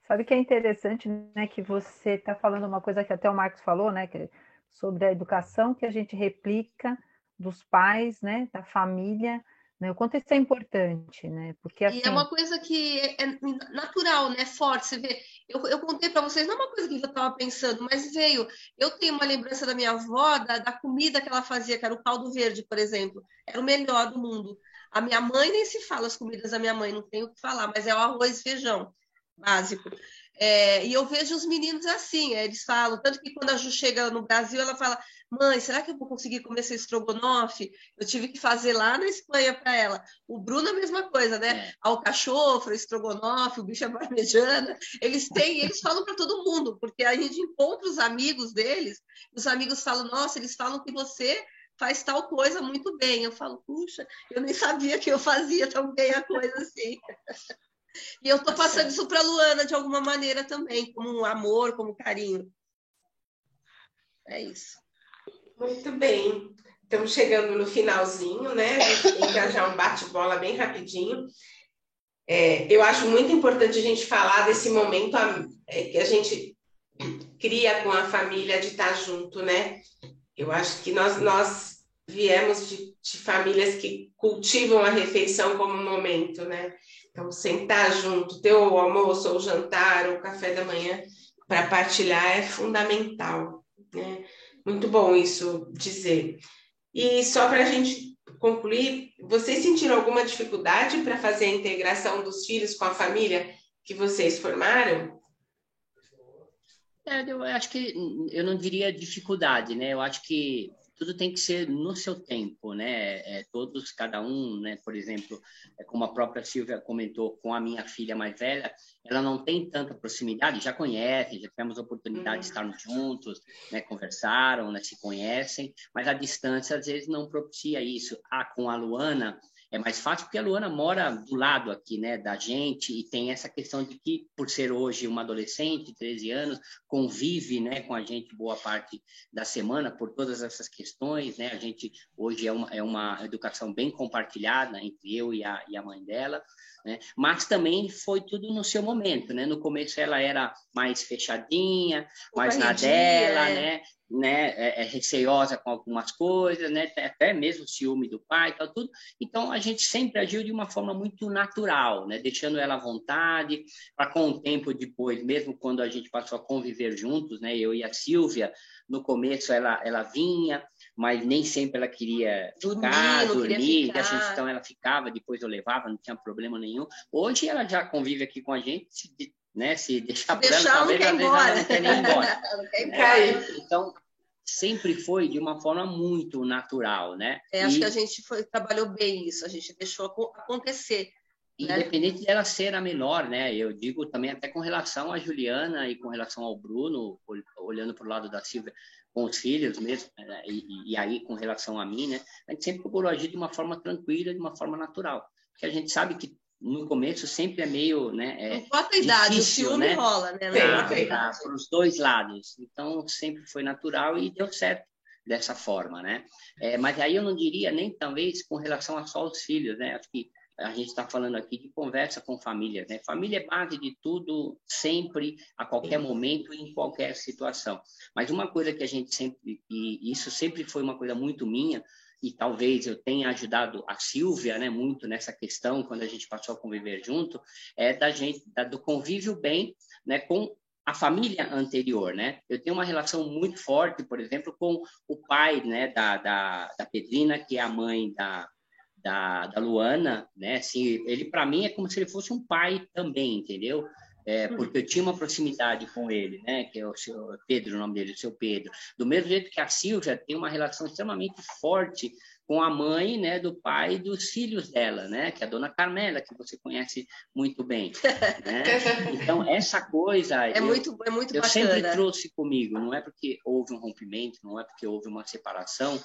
Sabe que é interessante, né, que você está falando uma coisa que até o Marcos falou, né, que, sobre a educação que a gente replica dos pais, né, da família, né, o quanto isso é importante, né, porque assim... E é assim uma coisa que é, é natural, né, forte, você vê, eu, eu contei para vocês, não é uma coisa que eu estava pensando, mas veio, eu tenho uma lembrança da minha avó, da, da comida que ela fazia, que era o caldo verde, por exemplo, era o melhor do mundo, a minha mãe nem se fala as comidas da minha mãe, não tenho o que falar, mas é o arroz e feijão básico. É, e eu vejo os meninos assim, é, eles falam, tanto que quando a Ju chega no Brasil, ela fala, mãe, será que eu vou conseguir comer esse estrogonofe? Eu tive que fazer lá na Espanha para ela. O Bruno a mesma coisa, né? É. Alcachofra, estrogonofe, o bicho é parmejana. Eles têm, eles falam para todo mundo, porque a gente encontra os amigos deles, os amigos falam, nossa, eles falam que você faz tal coisa muito bem. Eu falo, puxa, eu nem sabia que eu fazia tão bem a coisa assim. E eu estou passando isso para a Luana de alguma maneira também, como um amor, como carinho. É isso. Muito bem. Estamos chegando no finalzinho, né? A gente tem que já um bate-bola bem rapidinho. É, eu acho muito importante a gente falar desse momento é, que a gente cria com a família de estar junto, né? Eu acho que nós, nós viemos de, de famílias que cultivam a refeição como um momento, né? Então, sentar junto, ter o almoço, ou o jantar, ou o café da manhã para partilhar é fundamental. Né? Muito bom isso dizer. E só para a gente concluir, vocês sentiram alguma dificuldade para fazer a integração dos filhos com a família que vocês formaram? É, eu acho que eu não diria dificuldade, né? Eu acho que tudo tem que ser no seu tempo, né? É, todos, cada um, né? Por exemplo, é como a própria Silvia comentou com a minha filha mais velha, ela não tem tanta proximidade, já conhece, já tivemos a oportunidade uhum. de estarmos juntos, né? Conversaram, né? Se conhecem, mas a distância às vezes não propicia isso. Ah, com a Luana, é mais fácil porque a Luana mora do lado aqui, né, da gente e tem essa questão de que, por ser hoje uma adolescente, 13 anos, convive, né, com a gente boa parte da semana por todas essas questões, né, a gente hoje é uma, é uma educação bem compartilhada entre eu e a, e a mãe dela, né, mas também foi tudo no seu momento, né, no começo ela era mais fechadinha, mais na dela, é. né, né, é, é, receiosa com algumas coisas, né, até mesmo ciúme do pai, tal, tudo. Então a gente sempre agiu de uma forma muito natural, né, deixando ela à vontade, para com o tempo depois, mesmo quando a gente passou a conviver juntos, né, eu e a Silvia, no começo ela ela vinha, mas nem sempre ela queria ficar, dormir, dormir ficar. então ela ficava, depois eu levava, não tinha problema nenhum. Hoje ela já convive aqui com a gente, né? Se deixar por ela, talvez às vezes ela não quer nem embora. é, então, sempre foi de uma forma muito natural, né? É, acho e... que a gente foi, trabalhou bem isso, a gente deixou acontecer. Né? Independente né? dela ser a menor, né? Eu digo também até com relação à Juliana e com relação ao Bruno, olhando para o lado da Silvia, com os filhos mesmo, né? e, e, aí com relação a mim, né? A gente sempre procurou agir de uma forma tranquila, de uma forma natural. Porque a gente sabe que no começo sempre é meio, né? É não importa a idade, difícil, o ciúme né? rola, né? Para os dois lados. Então sempre foi natural e deu certo dessa forma, né? É, mas aí eu não diria nem talvez com relação a só os filhos, né? Acho que a gente está falando aqui de conversa com família, né? Família é base de tudo, sempre, a qualquer momento, em qualquer situação. Mas uma coisa que a gente sempre, e isso sempre foi uma coisa muito minha, e talvez eu tenha ajudado a Silvia, né, muito nessa questão quando a gente passou a conviver junto, é da gente da, do convívio bem, né, com a família anterior, né? Eu tenho uma relação muito forte, por exemplo, com o pai, né, da, da, da Pedrina, que é a mãe da, da, da Luana, né? Assim, ele para mim é como se ele fosse um pai também, entendeu? É, uhum. porque eu tinha uma proximidade com ele, né, que é o seu Pedro, o nome dele, o seu Pedro. Do mesmo jeito que a Silvia tem uma relação extremamente forte com a mãe, né, do pai e dos filhos dela, né, que é a dona Carmela, que você conhece muito bem, né? Então essa coisa é eu, muito é muito eu bacana. sempre trouxe comigo, não é porque houve um rompimento, não é porque houve uma separação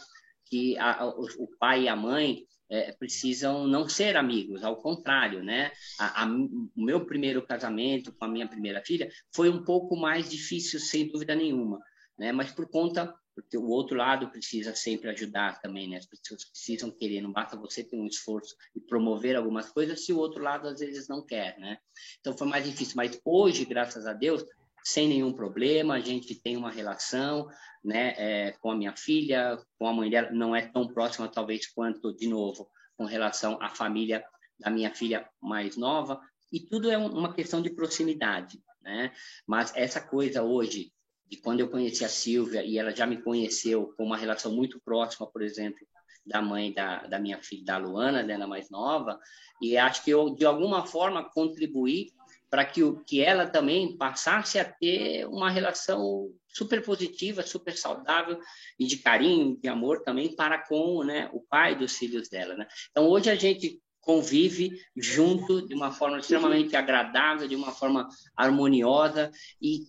que a, o, pai e a mãe é, precisam não ser amigos, ao contrário, né? A, a, o meu primeiro casamento com a minha primeira filha foi um pouco mais difícil, sem dúvida nenhuma, né? Mas por conta porque o outro lado precisa sempre ajudar também, né? As pessoas precisam querer, não basta você ter um esforço e promover algumas coisas se o outro lado às vezes não quer, né? Então foi mais difícil, mas hoje, graças a Deus, sem nenhum problema, a gente tem uma relação, né, é, com a minha filha, com a mãe dela, não é tão próxima talvez quanto, de novo, com relação à família da minha filha mais nova, e tudo é uma questão de proximidade, né? Mas essa coisa hoje, de quando eu conheci a Silvia e ela já me conheceu com uma relação muito próxima, por exemplo, da mãe da, da minha filha, da Luana, dela mais nova, e acho que eu, de alguma forma, contribuí para que, que ela também passasse a ter uma relação super positiva, super saudável e de carinho, de amor também para com né, o pai dos filhos dela. Né? Então, hoje a gente convive junto de uma forma extremamente agradável, de uma forma harmoniosa e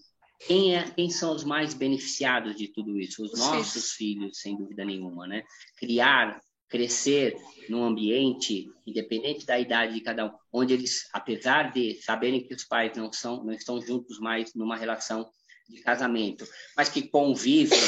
quem, é, quem são os mais beneficiados de tudo isso? Os nossos filhos, sem dúvida nenhuma, né? Criar crescer num ambiente, independente da idade de cada um, onde eles, apesar de saberem que os pais não são, não estão juntos mais numa relação de casamento, mas que convivem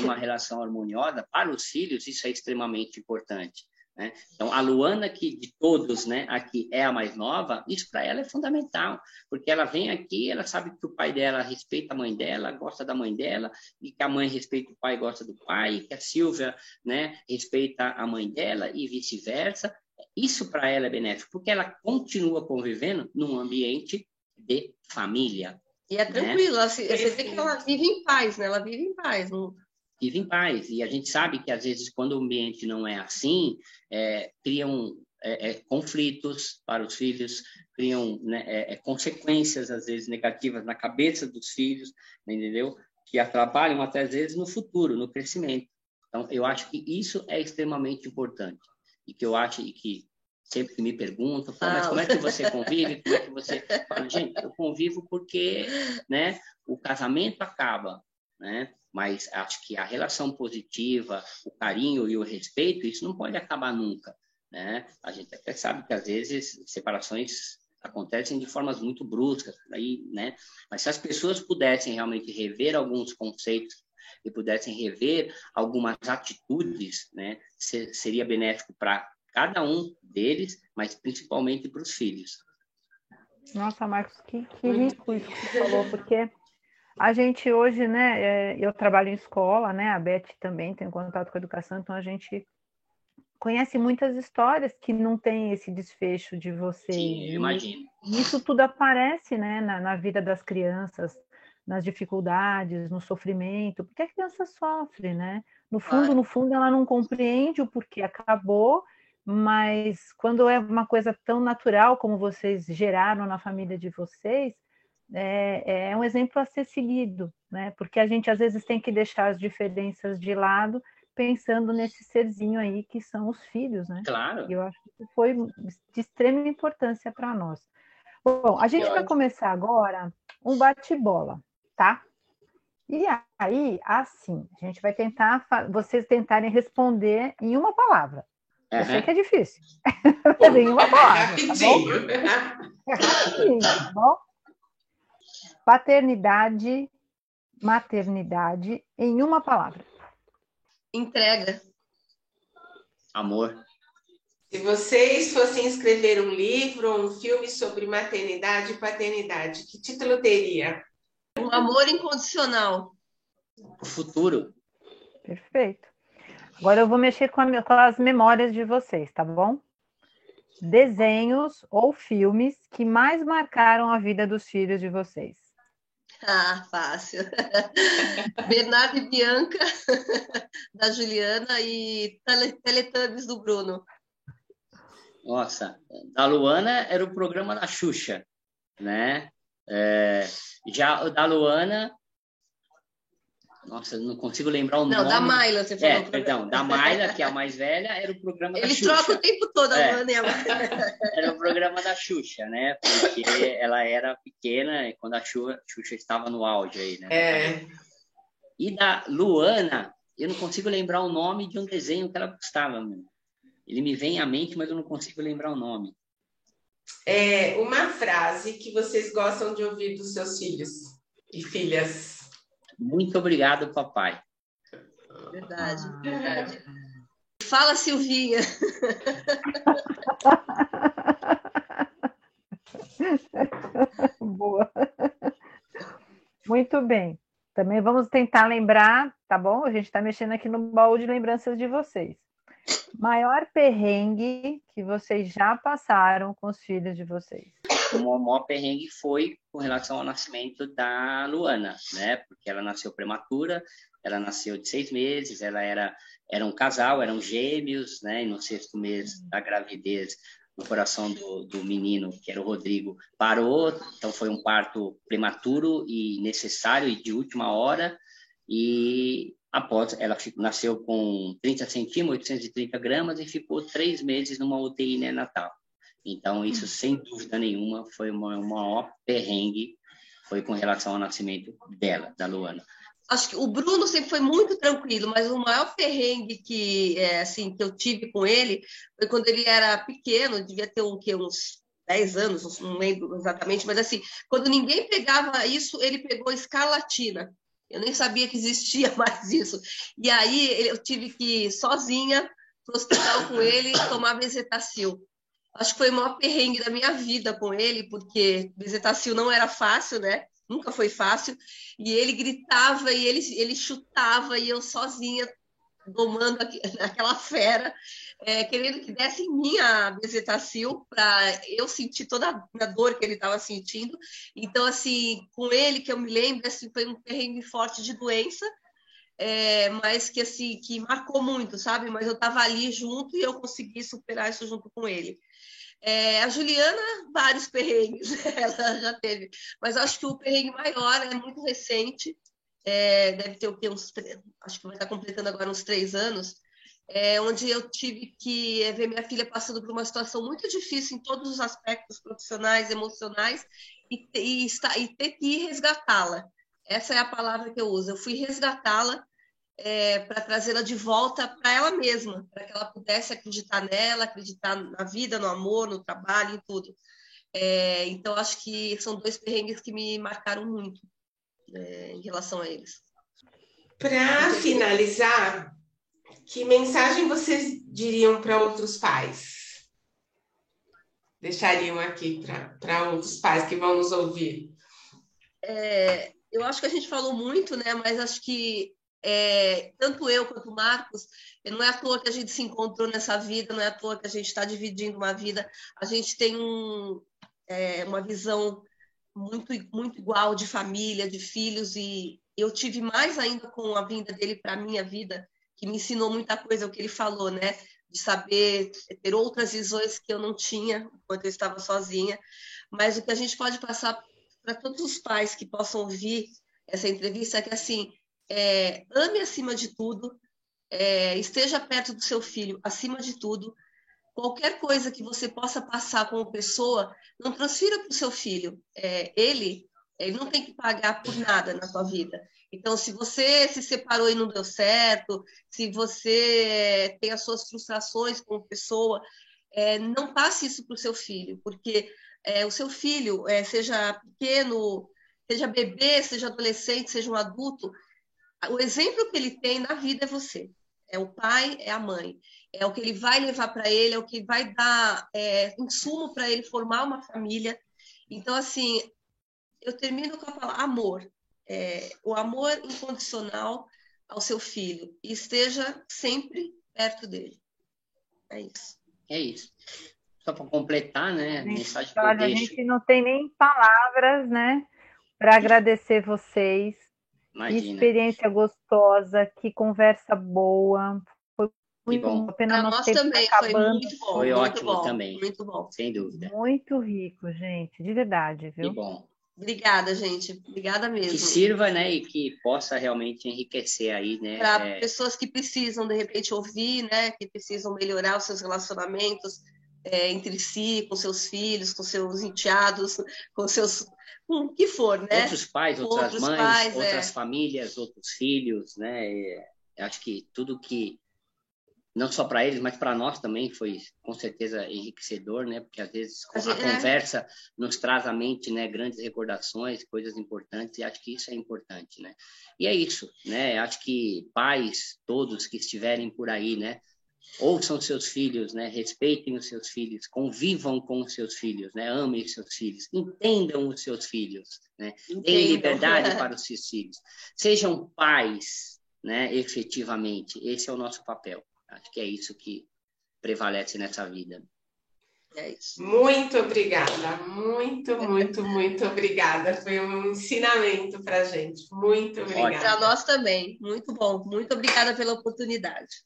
numa relação harmoniosa, para os filhos isso é extremamente importante. Né? Então, a Luana, que de todos, né, aqui é a mais nova, isso para ela é fundamental, porque ela vem aqui, ela sabe que o pai dela respeita a mãe dela, gosta da mãe dela, e que a mãe respeita o pai, gosta do pai, e que a Silvia, né, respeita a mãe dela e vice-versa. Isso para ela é benéfico, porque ela continua convivendo num ambiente de família. E é né? tranquilo, né? você vê que ela vive em paz, né? Ela vive em paz, não, vive em paz. E a gente sabe que, às vezes, quando o ambiente não é assim, é, criam é, é, conflitos para os filhos, criam né, é, é, consequências, às vezes, negativas na cabeça dos filhos, entendeu? Que atrapalham até, às vezes, no futuro, no crescimento. Então, eu acho que isso é extremamente importante e que eu acho e que sempre que me perguntam, mas como é que você convive? Como é que você fala, gente, eu convivo porque, né, o casamento acaba, né? Mas acho que a relação positiva, o carinho e o respeito, isso não pode acabar nunca, né? A gente até sabe que às vezes separações acontecem de formas muito bruscas, aí, né? Mas se as pessoas pudessem realmente rever alguns conceitos e pudessem rever algumas atitudes, né, seria benéfico para cada um deles, mas principalmente para os filhos. Nossa, Marcos, que, que rico isso que você falou, porque a gente hoje, né, é, eu trabalho em escola, né, a Beth também tem contato com a educação, então a gente conhece muitas histórias que não tem esse desfecho de você. Sim, eu imagino. Isso tudo aparece, né, na, na vida das crianças, nas dificuldades, no sofrimento, porque a criança sofre, né? No fundo, claro. no fundo, ela não compreende o porquê acabou, mas quando é uma coisa tão natural como vocês geraram na família de vocês, é, é um exemplo a ser seguido, né? Porque a gente às vezes tem que deixar as diferenças de lado, pensando nesse serzinho aí que são os filhos, né? Claro. E eu acho que foi de extrema importância para nós. Bom, a gente vai começar agora um bate-bola tá? E aí, assim, a gente vai tentar, vocês tentarem responder em uma palavra. Uhum. Eu sei que é difícil. em uma palavra, tá bom? É rapidinho, tá bom? Paternidade, maternidade, em uma palavra. Entrega. Amor. Se vocês fossem escrever um livro ou um filme sobre maternidade e paternidade, que título teria? Um amor incondicional. O futuro. Perfeito. Agora eu vou mexer com, a, com as memórias de vocês, tá bom? Desenhos ou filmes que mais marcaram a vida dos filhos de vocês. Ah, fácil. Bernardo e Bianca, da Juliana, e Teletubbies do Bruno. Nossa, da Luana era o programa da Xuxa, né? É, já da Luana, nossa, não consigo lembrar o não, nome. Não, da Maila, você falou. É, perdão, da Maila, que é a mais velha, era o programa Ele da Xuxa. Ele troca o tempo todo, a é, Luana e a Era o programa da Xuxa, né? Porque ela era pequena quando a Xuxa, Xuxa estava no auge aí, né? É. E da Luana, eu não consigo lembrar o nome de um desenho que ela gostava, meu. Ele me vem à mente, mas eu não consigo lembrar o nome é, uma frase que vocês gostam de ouvir dos seus filhos e filhas. Muito obrigado, papai. Verdade, ah. verdade. Fala, Silvinha. Boa. Muito bem. Também vamos tentar lembrar, tá bom? A gente está mexendo aqui no baú de lembranças de vocês. Maior perrengue que vocês já passaram com os filhos de vocês? O maior perrengue foi com relação ao nascimento da Luana, né? Porque ela nasceu prematura, ela nasceu de seis meses, ela era, era um casal, eram gêmeos, né? E no sexto mês da gravidez, o coração do, do menino, que era o Rodrigo, parou, então foi um parto prematuro e necessário e de última hora, e após ela nasceu com 30 centímetros, 830 gramas e ficou três meses numa UTI neonatal. Então, isso, sem dúvida nenhuma, foi o maior perrengue, foi com relação ao nascimento dela, da Luana. Acho que o Bruno sempre foi muito tranquilo, mas o maior perrengue que, é, assim, que eu tive com ele foi quando ele era pequeno, devia ter um, que, uns 10 anos, não lembro exatamente, mas assim, quando ninguém pegava isso, ele pegou escarlatina. Eu nem sabia que existia mais isso. E aí eu tive que ir sozinha para o hospital com ele tomar bezetacil. Acho que foi o maior perrengue da minha vida com ele, porque bezetacil não era fácil, né? Nunca foi fácil. E ele gritava e ele, ele chutava e eu sozinha domando aquela fera é, querendo que desse em mim a bezetacil para eu sentir toda a dor que ele estava sentindo. Então, assim, com ele, que eu me lembro, assim, foi um perrengue forte de doença, é, mas que, assim, que marcou muito, sabe? Mas eu estava ali junto e eu consegui superar isso junto com ele. É, a Juliana, vários perrengues ela já teve, mas acho que o perrengue maior é muito recente, é, deve ter o quê? Uns, acho que vai estar completando agora uns três anos, é, onde eu tive que é, ver minha filha passando por uma situação muito difícil em todos os aspectos profissionais, emocionais, e, e, e ter que resgatá-la. Essa é a palavra que eu uso. Eu fui resgatá-la é, para trazê-la de volta para ela mesma, para que ela pudesse acreditar nela, acreditar na vida, no amor, no trabalho, em tudo. É, então, acho que são dois perrengues que me marcaram muito é, em relação a eles. Para finalizar, que mensagem vocês diriam para outros pais? Deixariam aqui para outros pais que vão nos ouvir. É, eu acho que a gente falou muito, né? Mas acho que é, tanto eu quanto o Marcos, não é à toa que a gente se encontrou nessa vida, não é à toa que a gente está dividindo uma vida. A gente tem um, é, uma visão muito, muito igual de família, de filhos, e eu tive mais ainda com a vinda dele para a minha vida, que me ensinou muita coisa, o que ele falou, né? De saber ter outras visões que eu não tinha enquanto eu estava sozinha. Mas o que a gente pode passar para todos os pais que possam ouvir essa entrevista é que, assim, é, ame acima de tudo, é, esteja perto do seu filho acima de tudo. Qualquer coisa que você possa passar como pessoa, não transfira para o seu filho. É, ele, ele não tem que pagar por nada na sua vida. Então, se você se separou e não deu certo, se você tem as suas frustrações como pessoa, é, não passe isso para o seu filho, porque é, o seu filho, é, seja pequeno, seja bebê, seja adolescente, seja um adulto, o exemplo que ele tem na vida é você. É o pai, é a mãe. É o que ele vai levar para ele, é o que vai dar é, insumo para ele formar uma família. Então, assim, eu termino com a palavra amor. É, o amor incondicional ao seu filho. E esteja sempre perto dele. É isso. É isso. Só para completar, né? A mensagem que eu deixo... A gente não tem nem palavras, né? Para agradecer vocês Imagina. Que experiência gostosa, que conversa boa. Foi muito bom. Pena nós também acabando. foi muito bom. Foi muito ótimo bom, também. Muito bom. Sem dúvida. Muito rico, gente, de verdade, viu? Que bom. Obrigada, gente. Obrigada mesmo. Que sirva, né, e que possa realmente enriquecer aí, né? Para é... pessoas que precisam, de repente, ouvir, né, que precisam melhorar os seus relacionamentos é, entre si, com seus filhos, com seus enteados, com seus com o que for, né? Outros pais, outras outros mães, pais, outras é. famílias, outros filhos, né? acho que tudo que não só para eles, mas para nós também foi com certeza enriquecedor, né? Porque às vezes a, a é. conversa nos traz à mente, né, grandes recordações, coisas importantes, e acho que isso é importante, né? E é isso, né? Acho que pais todos que estiverem por aí, né, ouçam seus filhos, né? Respeitem os seus filhos, convivam com os seus filhos, né? Amem os seus filhos, entendam os seus filhos, né? Deem liberdade para os seus filhos. Sejam pais, né? Efetivamente, esse é o nosso papel. Acho que é isso que prevalece nessa vida. É isso. Muito obrigada, muito, muito, muito obrigada. Foi um ensinamento para a gente. Muito obrigada. Para nós também. Muito bom. Muito obrigada pela oportunidade.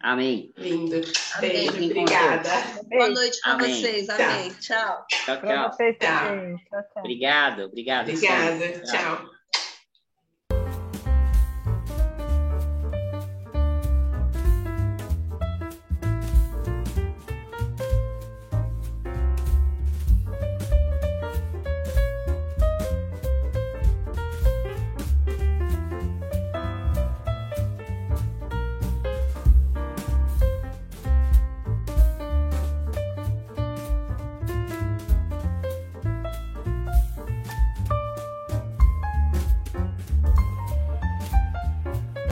Amém. Lindo. Beijo, Amém. obrigada. Boa noite para vocês. Amém. Tchau. Tchau, tchau. tchau. Obrigado, obrigado. Obrigada, tchau. tchau.